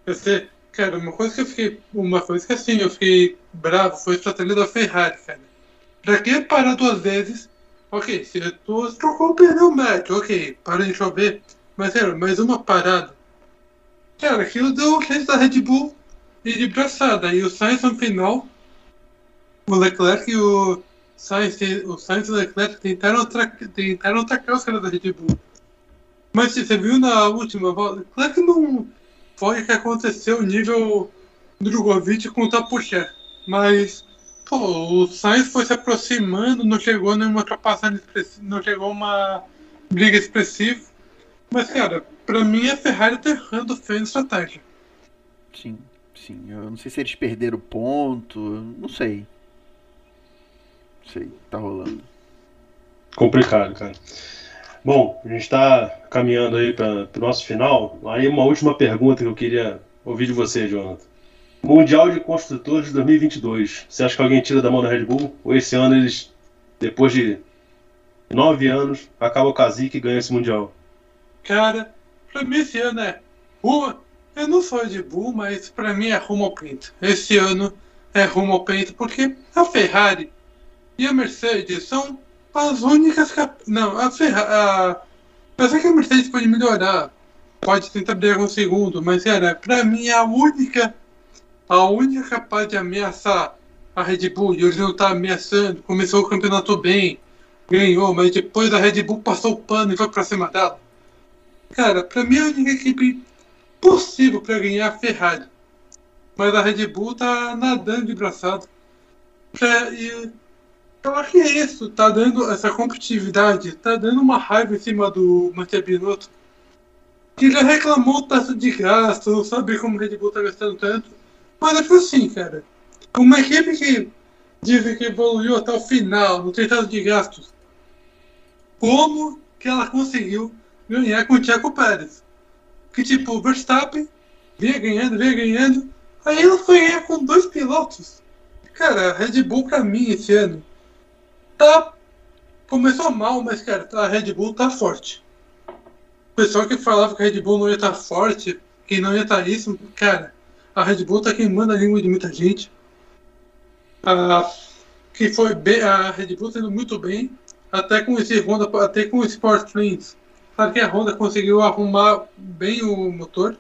você, cara, uma coisa que eu fiquei, uma coisa que assim, eu fiquei bravo foi a estratégia da Ferrari, cara. Pra que parar duas vezes? Ok, se tu trocou o pneu médio, ok, para de chover, mas era mais uma parada. Cara, aquilo deu o chance da Red Bull e de braçada, e o Sainz no final, o Leclerc e o Sainz, o Sainz e o Leclerc tentaram, tentaram atacar os caras da Red Bull. Mas você viu na última volta? Claro que não foi o que aconteceu nível Drogovic com o Tapucher. Mas, pô, o Sainz foi se aproximando, não chegou nenhuma ultrapassagem não chegou uma briga expressiva. Mas, cara, pra mim a Ferrari tá errando feio na estratégia. Sim, sim. Eu não sei se eles perderam ponto, não sei. Não sei, tá rolando. Complicado, cara. Bom, a gente está caminhando aí para o nosso final. Aí uma última pergunta que eu queria ouvir de você, Jonathan. Mundial de Construtores de 2022. Você acha que alguém tira da mão da Red Bull? Ou esse ano eles, depois de nove anos, acaba o Kazik e ganha esse Mundial? Cara, para mim esse ano é uma... Eu não sou Red Bull, mas para mim é rumo ao pinto. Esse ano é rumo ao pinto, porque a Ferrari e a Mercedes são as únicas. Não, a Ferrari. Eu sei que a Mercedes pode melhorar. Pode tentar brigar o segundo, mas era, pra mim, a única. A única capaz de ameaçar a Red Bull. E hoje não tá ameaçando. Começou o campeonato bem. Ganhou, mas depois a Red Bull passou o pano e foi pra cima dela. Cara, pra mim a única equipe possível pra ganhar é a Ferrari. Mas a Red Bull tá nadando de braçado. Pra, e Eu acho que é isso, tá dando essa competitividade, tá dando uma raiva em cima do Matheus Binotto. Que já reclamou tanto de gasto, não sabe como o Red Bull tá gastando tanto. Mas é tipo assim, cara. Uma equipe que dizem que evoluiu até o final, no tratado de gastos. Como que ela conseguiu ganhar com o Tiago Pérez? Que tipo, o Verstappen vinha ganhando, vinha ganhando. Aí ela foi ganhar com dois pilotos. Cara, a Red Bull pra mim esse ano tá. Começou mal, mas cara, a Red Bull tá forte. O pessoal que falava que a Red Bull não ia estar tá forte, que não ia estar tá isso, cara, a Red Bull tá queimando a língua de muita gente. Ah, que foi bem, a Red Bull sendo muito bem, até com esse Honda, até com o Sport Trains. Sabe que a Honda conseguiu arrumar bem o motor.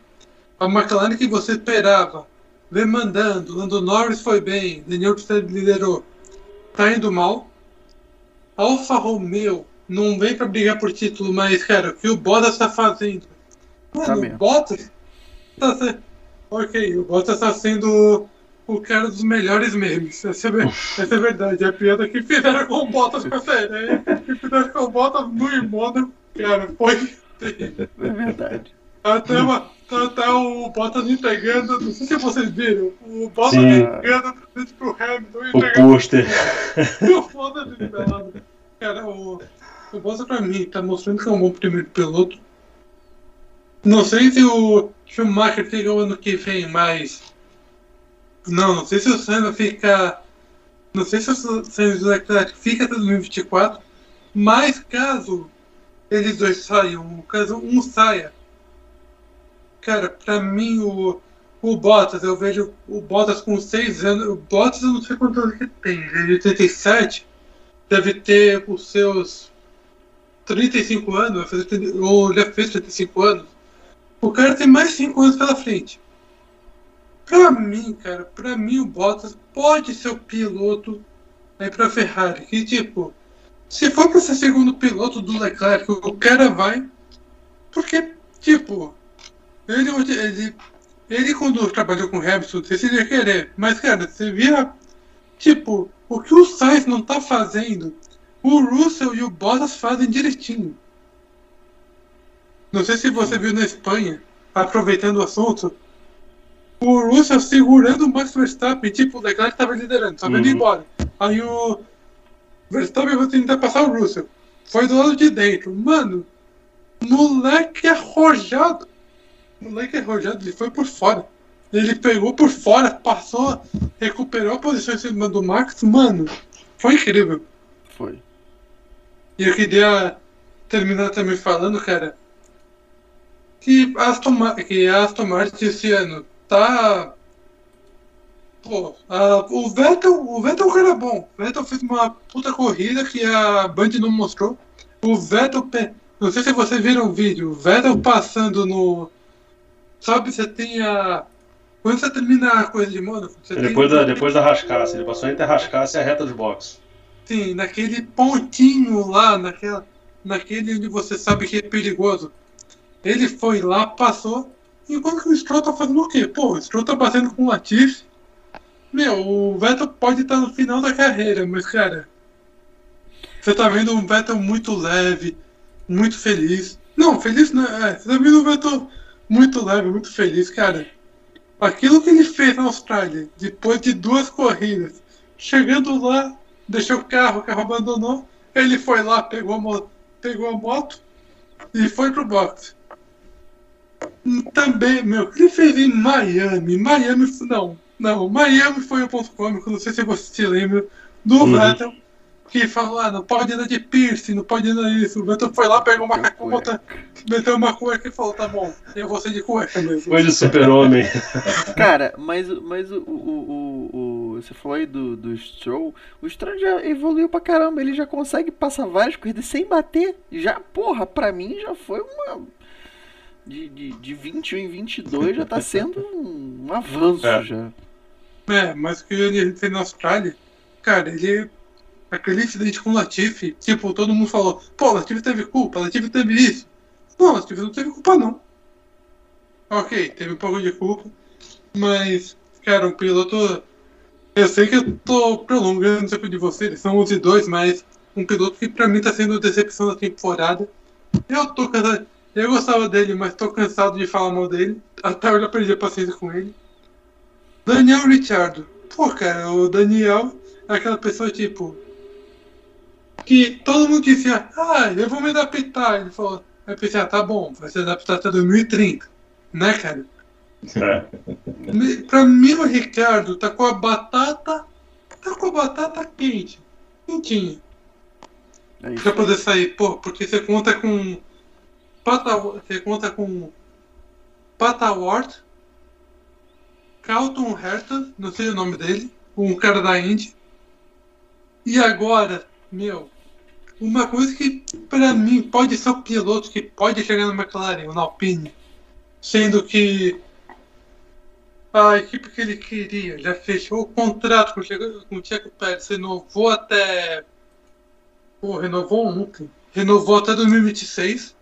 A McLaren que você esperava, vem mandando, Lando Norris foi bem, Daniel Piastri liderou, tá indo mal. Alfa Romeo não vem para brigar por título, mas, cara, o que o Bottas tá fazendo? Mano, tá o Bottas tá sendo... Ok, o Bottas tá sendo o cara dos melhores memes. Essa é, essa é verdade. A piada que fizeram com o Bottas com essa ideia, que fizeram com o Bottas no Imoda, cara, foi É verdade. Até, uma, até o Bottas entregando, não sei se vocês viram, o Bottas entregando pro Hamilton. O pôster. Foda de Cara, o, o Bottas pra mim tá mostrando que é um bom primeiro piloto. Não sei se o Schumacher fica o ano que vem, mas. Não, não sei se o Senna fica. Não sei se o Senna fica até 2024, mas caso eles dois saiam, caso um saia, cara, pra mim o, o Bottas, eu vejo o Bottas com 6 anos. O Bottas eu não sei quantos anos ele tem, ele é de 87, deve ter os seus 35 anos, ou já fez 35 anos. O cara tem mais 5 anos pela frente. Pra mim, cara, pra mim o Bottas pode ser o piloto aí pra Ferrari. Que tipo, se for pra ser segundo piloto do Leclerc, o cara vai. Porque, tipo, ele, ele, ele quando trabalhou com o Hamilton, ia querer, mas cara, você via, tipo, o que o Sainz não tá fazendo, o Russell e o Bottas fazem direitinho. Não sei se você viu na Espanha, aproveitando o assunto, o Russell segurando o Max Verstappen, tipo, o Leclerc estava liderando, só uhum. indo embora. Aí o Verstappen vai tentar passar o Russell. Foi do lado de dentro. Mano, moleque arrojado. Moleque arrojado, ele foi por fora. Ele pegou por fora, passou, recuperou a posição em cima do Max. Mano, foi incrível. Foi. E eu queria terminar também falando, cara, que a Aston, que a Aston Martin esse ano tá. Pô, a, o Vettel, o Vettel é um cara bom. O Vettel fez uma puta corrida que a Band não mostrou. O Vettel, não sei se vocês viram o vídeo, o Vettel passando no. Sabe, você tem a. Quando você termina a coisa de Mônaco, você depois tem... da Depois da rascaça, ele passou entre a rascaça e a reta dos boxes. Sim, naquele pontinho lá, naquela, naquele onde você sabe que é perigoso. Ele foi lá, passou, enquanto que o Stroll tá fazendo o quê? Pô, o Stroll tá batendo com o Latifi. Meu, o Vettel pode estar no final da carreira, mas, cara, você tá vendo um Vettel muito leve, muito feliz. Não, feliz não, é, você tá vendo um Vettel muito leve, muito feliz, cara. Aquilo que ele fez na Austrália, depois de duas corridas, chegando lá, deixou o carro, o carro abandonou, ele foi lá, pegou a, pegou a moto e foi pro boxe. Também, meu, o que ele fez em Miami? Miami, não, não, Miami foi o ponto cômico, não sei se você se lembra, do uhum. Vettel, que falou, ah, não pode andar de piercing, não pode andar isso. O Vettel foi lá, pegou uma cacota, meteu uma cueca e falou, tá bom, eu vou ser de cueca mesmo. Foi de super-homem. Cara, mas, mas o, o, o, o, você falou aí do, do Stroll, o Stroll já evoluiu pra caramba, ele já consegue passar várias corridas sem bater. Já, porra, pra mim já foi uma de, de, de 21 em 22 já tá sendo um, um avanço é. já. É, mas o que ele fez na Austrália, cara, ele. Aquele incidente com o Latifi, tipo, todo mundo falou, pô, Latifi teve culpa, Latifi teve isso. Não, Latifi não teve culpa não. Ok, teve um pouco de culpa, mas, cara, um piloto Eu sei que eu tô prolongando o tempo de vocês, são 11 e 2, mas um piloto que pra mim tá sendo decepção da temporada. Eu tô cansado. Eu gostava dele, mas tô cansado de falar mal dele. Até eu já perdi a paciência com ele. Daniel Richardo. Pô, cara, o Daniel é aquela pessoa tipo. Que todo mundo dizia, ah, eu vou me adaptar. Ele falou, aí eu pensei, ah, tá bom, vai se adaptar até 2030. Né, cara? É. Pra mim, o Ricardo tá com a batata. Tá com a batata quente. Quentinha. É Pra poder sair, pô, porque você conta com. Pata, você conta com. Patawart, Carlton Herta, não sei o nome dele, um cara da Indy. E agora, meu, uma coisa que pra mim pode ser o piloto que pode chegar na McLaren, o Alpine, sendo que a equipe que ele queria já fechou o contrato com com o Checo Pérez, renovou até Pô, renovou ontem. Renovou até 2026.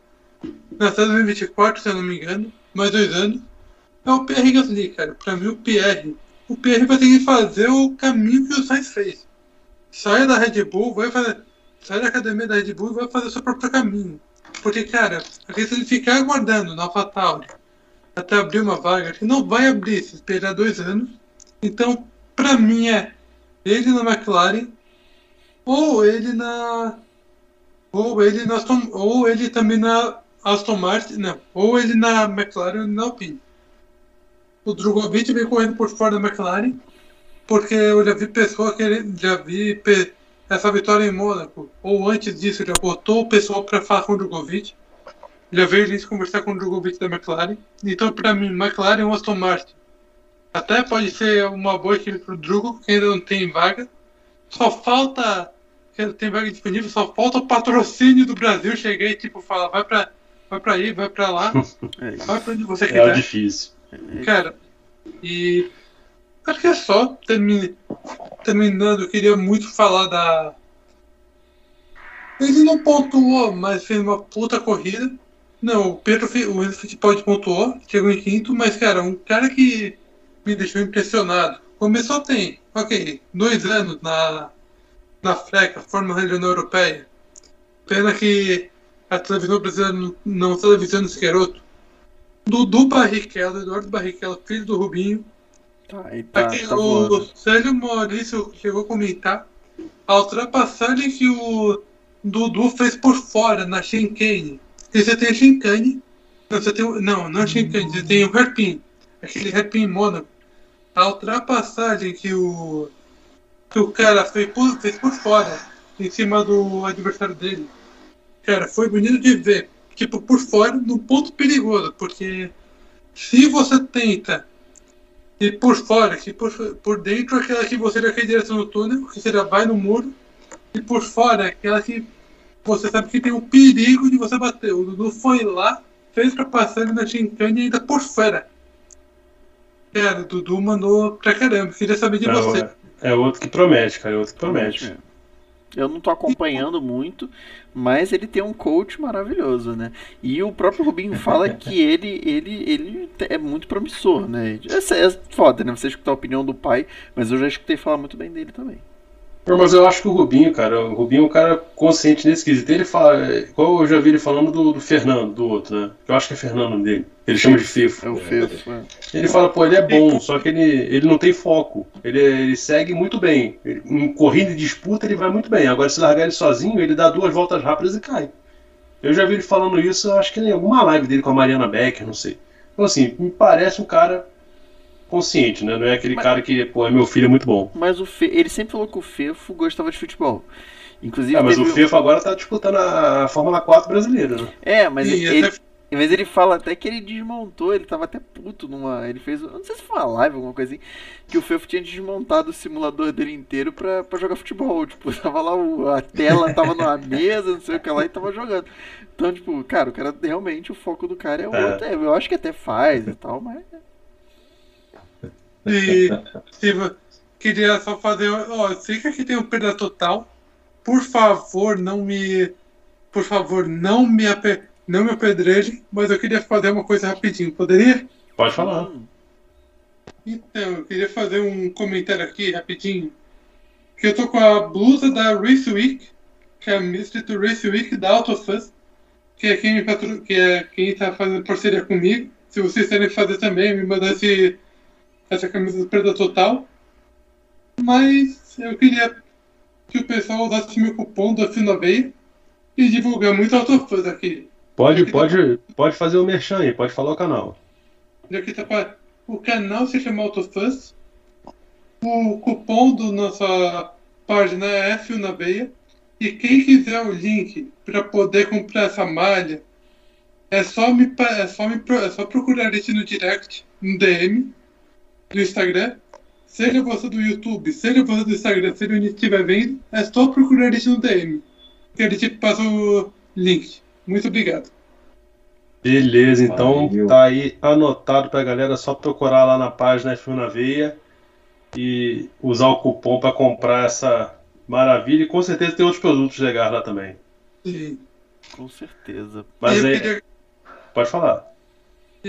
Não, até 2024, se eu não me engano. Mais dois anos. É o Pierre Gasly, cara. Pra mim, o Pierre. O Pierre vai ter que fazer o caminho que o Sainz fez. Sai da Red Bull, vai fazer. Sai da academia da Red Bull e vai fazer o seu próprio caminho. Porque, cara, se ele ficar aguardando na AlphaTauri até abrir uma vaga, ele não vai abrir se esperar dois anos. Então, pra mim, é ele na McLaren ou ele na. Ou ele na Aston, ou ele também na Aston Martin, não. Ou ele na McLaren ou na Alpine. O Drogovic vem correndo por fora da McLaren, porque eu já vi pessoa que já vi essa vitória em Mônaco, ou antes disso, já botou o pessoal para falar com o Drogovic. Já veio eles conversar com o Drogovic da McLaren. Então, para mim, McLaren ou Aston Martin. Até pode ser uma boa equipe pro Drugo, que ainda não tem vaga. Só falta. Tem vaga disponível, só falta o patrocínio do Brasil chegar e tipo falar, vai pra, vai pra aí, vai pra lá, É isso. vai pra onde você É quiser. difícil. Cara, e acho que é só. Termine, terminando, eu queria muito falar da. Ele não pontuou, mas fez uma puta corrida. Não, o Pedro o Fittipaldi pontuou, chegou em quinto, mas cara, um cara que me deixou impressionado. Começou tem, ok, dois anos na, na FRECA, Fórmula Regional Europeia. Pena que a televisão brasileira não, não televisiona esse garoto. Dudu Barrichello, Eduardo Barrichello, filho do Rubinho. Tá, tá, Aqui, tá o voando. Sérgio Maurício chegou a comentar a ultrapassagem que o Dudu fez por fora na Shinkane. Porque você tem a Shinkane, não, você tem, não, não a Shinkane, você tem o Hairpin, aquele Hairpin em Mônaco. A ultrapassagem que o, que o cara fez por, fez por fora, em cima do adversário dele. Cara, foi bonito de ver. Tipo, por fora, num ponto perigoso, porque se você tenta e por fora, que por, por dentro aquela que você já quer em direção no túnel, que você já vai no muro, e por fora aquela que você sabe que tem o perigo de você bater. O Dudu foi lá, fez pra passar ele na Chincane e ainda por fora. Cara, o Dudu mandou pra caramba. Queria saber de É, você. é outro que promete, cara. É outro que promete. É. Eu não tô acompanhando muito, mas ele tem um coach maravilhoso, né? E o próprio Rubinho fala que ele, ele, ele é muito promissor, né? É, é foda, né? Você escutar a opinião do pai, mas eu já escutei falar muito bem dele também. Mas eu acho que o Rubinho, cara, o Rubinho é um cara consciente nesse quesito. Ele fala, igual eu já vi ele falando do, do Fernando, do outro, né? Eu acho que é Fernando dele. Ele chama de Fefo. É o Fefo. é. Ele fala, pô, ele é bom, só que ele, ele não tem foco. Ele, ele segue muito bem. Ele- em corrida e disputa ele vai muito bem. Agora, se largar ele sozinho, ele dá duas voltas rápidas e cai. Eu já vi ele falando isso, eu acho que em alguma live dele com a Mariana Becker, não sei. Então, assim, me parece um cara consciente, né? Não é aquele Mas- cara que, pô, é meu filho é muito bom. Mas o Fe... ele sempre falou que o Fefo gostava de futebol. Inclusive, É, mas o Fefo agora tá disputando a Fórmula 4 brasileira, né? É, mas E ele, até- mas ele fala até que ele desmontou, ele tava até puto numa. Ele fez. eu Não sei se foi uma live, alguma coisa assim. Que o Fefo tinha desmontado o simulador dele inteiro pra, pra jogar futebol. Tipo, tava lá, o- a tela tava numa mesa, não sei o que lá, e tava jogando. Então, tipo, cara, o cara realmente o foco do cara é o É. outro. é, Eu acho que até faz e tal, mas. E Steve, queria só fazer. Ó, eu sei que aqui tem um perda total. Por favor, não me. Por favor, não me, ape, não me apedreje, mas eu queria fazer uma coisa rapidinho. Poderia? Pode falar. Então, eu queria fazer um comentário aqui rapidinho. Que eu tô com a blusa da Race Week, que é a Mystery Race Week da AutoFuzz, que é quem, patro... que é quem tá fazendo parceria comigo. Se vocês querem fazer também, me mandar esse... essa camisa do Perda Total. Mas eu queria que o pessoal usasse meu cupom da Finoveia e divulgar muito AutoFuzz aqui. Pode, pode, pode fazer o merchan aí, pode falar o canal. Que tá pra... O canal se chama AutoFuzz. O cupom da nossa página é F na veia. E quem quiser o link para poder comprar essa malha, é só me é só me é só procurar isso no direct, no DM do Instagram. Seja você do YouTube, seja você do Instagram, seja onde estiver vendo, é só procurar isso no DM. Que a gente passa o link. Muito obrigado. Beleza, então Valeu. tá aí anotado pra galera, é só procurar lá na página F1 na Veia e usar o cupom para comprar essa maravilha e com certeza tem outros produtos legais lá também. Sim. Com certeza. Mas aí, queria, pode falar.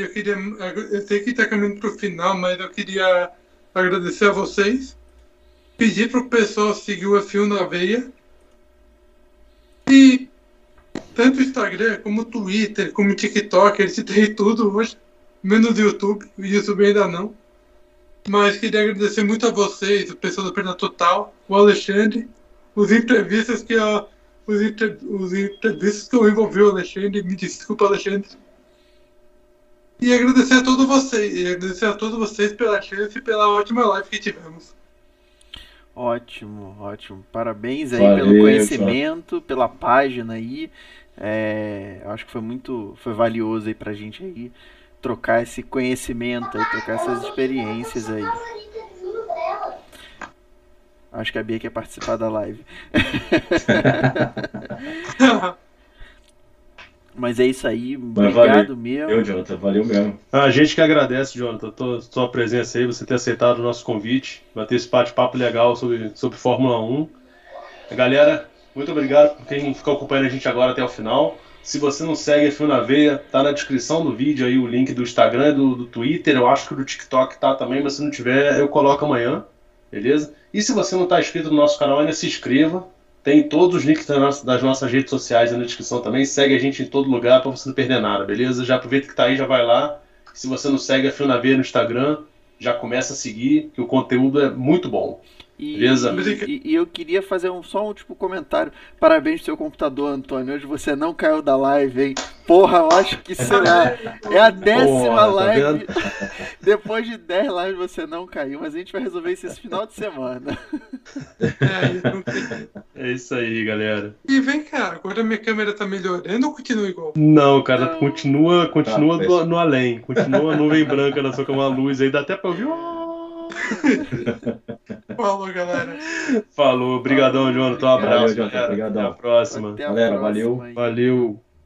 Eu queria. Eu sei que tá caminhando pro final, mas eu queria agradecer a vocês. Pedir pro pessoal seguir o F1 na veia. E tanto o Instagram, como o Twitter, como o TikTok, eles têm tudo hoje. Menos o YouTube. O YouTube ainda não. Mas queria agradecer muito a vocês, o pessoal do Perna Total, o Alexandre, os entrevistas que a, os, entre, os entrevistas que eu envolvi o Alexandre, me desculpa, Alexandre. E agradecer a todos vocês, e agradecer a todos vocês pela chance e pela ótima live que tivemos. Ótimo, ótimo. Parabéns aí Valeu, pelo conhecimento, pela página aí. É, acho que foi muito, foi valioso aí pra gente aí trocar esse conhecimento aí, trocar essas experiências aí. Acho que a Bia quer participar da live. Mas é isso aí, Mas obrigado valeu. mesmo. Eu, Jonathan, valeu mesmo. A gente que agradece, Jonathan, tua, tua presença aí, você ter aceitado o nosso convite, bater esse bate-papo legal sobre, sobre Fórmula 1. Galera, muito obrigado por quem ficou acompanhando a gente agora até o final. Se você não segue a Fio na Veia, tá na descrição do vídeo aí o link do Instagram, do, do Twitter, eu acho que do TikTok tá também, mas se não tiver, eu coloco amanhã, beleza? E se você não está inscrito no nosso canal ainda, se inscreva. Tem todos os links das nossas, redes sociais na descrição também. Segue a gente em todo lugar para você não perder nada, beleza? Já aproveita que tá aí, já vai lá. Se você não segue a Fio na Veia no Instagram, já começa a seguir, que o conteúdo é muito bom. E, Beleza? e, e eu queria fazer um, só um tipo comentário. Parabéns pro seu computador, Antônio. Hoje você não caiu da live, hein? Porra, eu acho que será. É a décima Porra, tá live. vendo? Depois de 10 lives você não caiu, mas a gente vai resolver isso esse final de semana. É, É isso aí, galera. e vem cá, agora minha câmera tá melhorando ou continua igual? Não, cara, Não. continua, continua Tá, no, no além. Continua a nuvem branca na sua com uma luz aí, dá até pra ouvir. Falou, galera. Falou, obrigadão, Jonathan. Um abraço, Valeu, Jonathan. Até a próxima. Até a Galera, próxima valeu. aí. Valeu.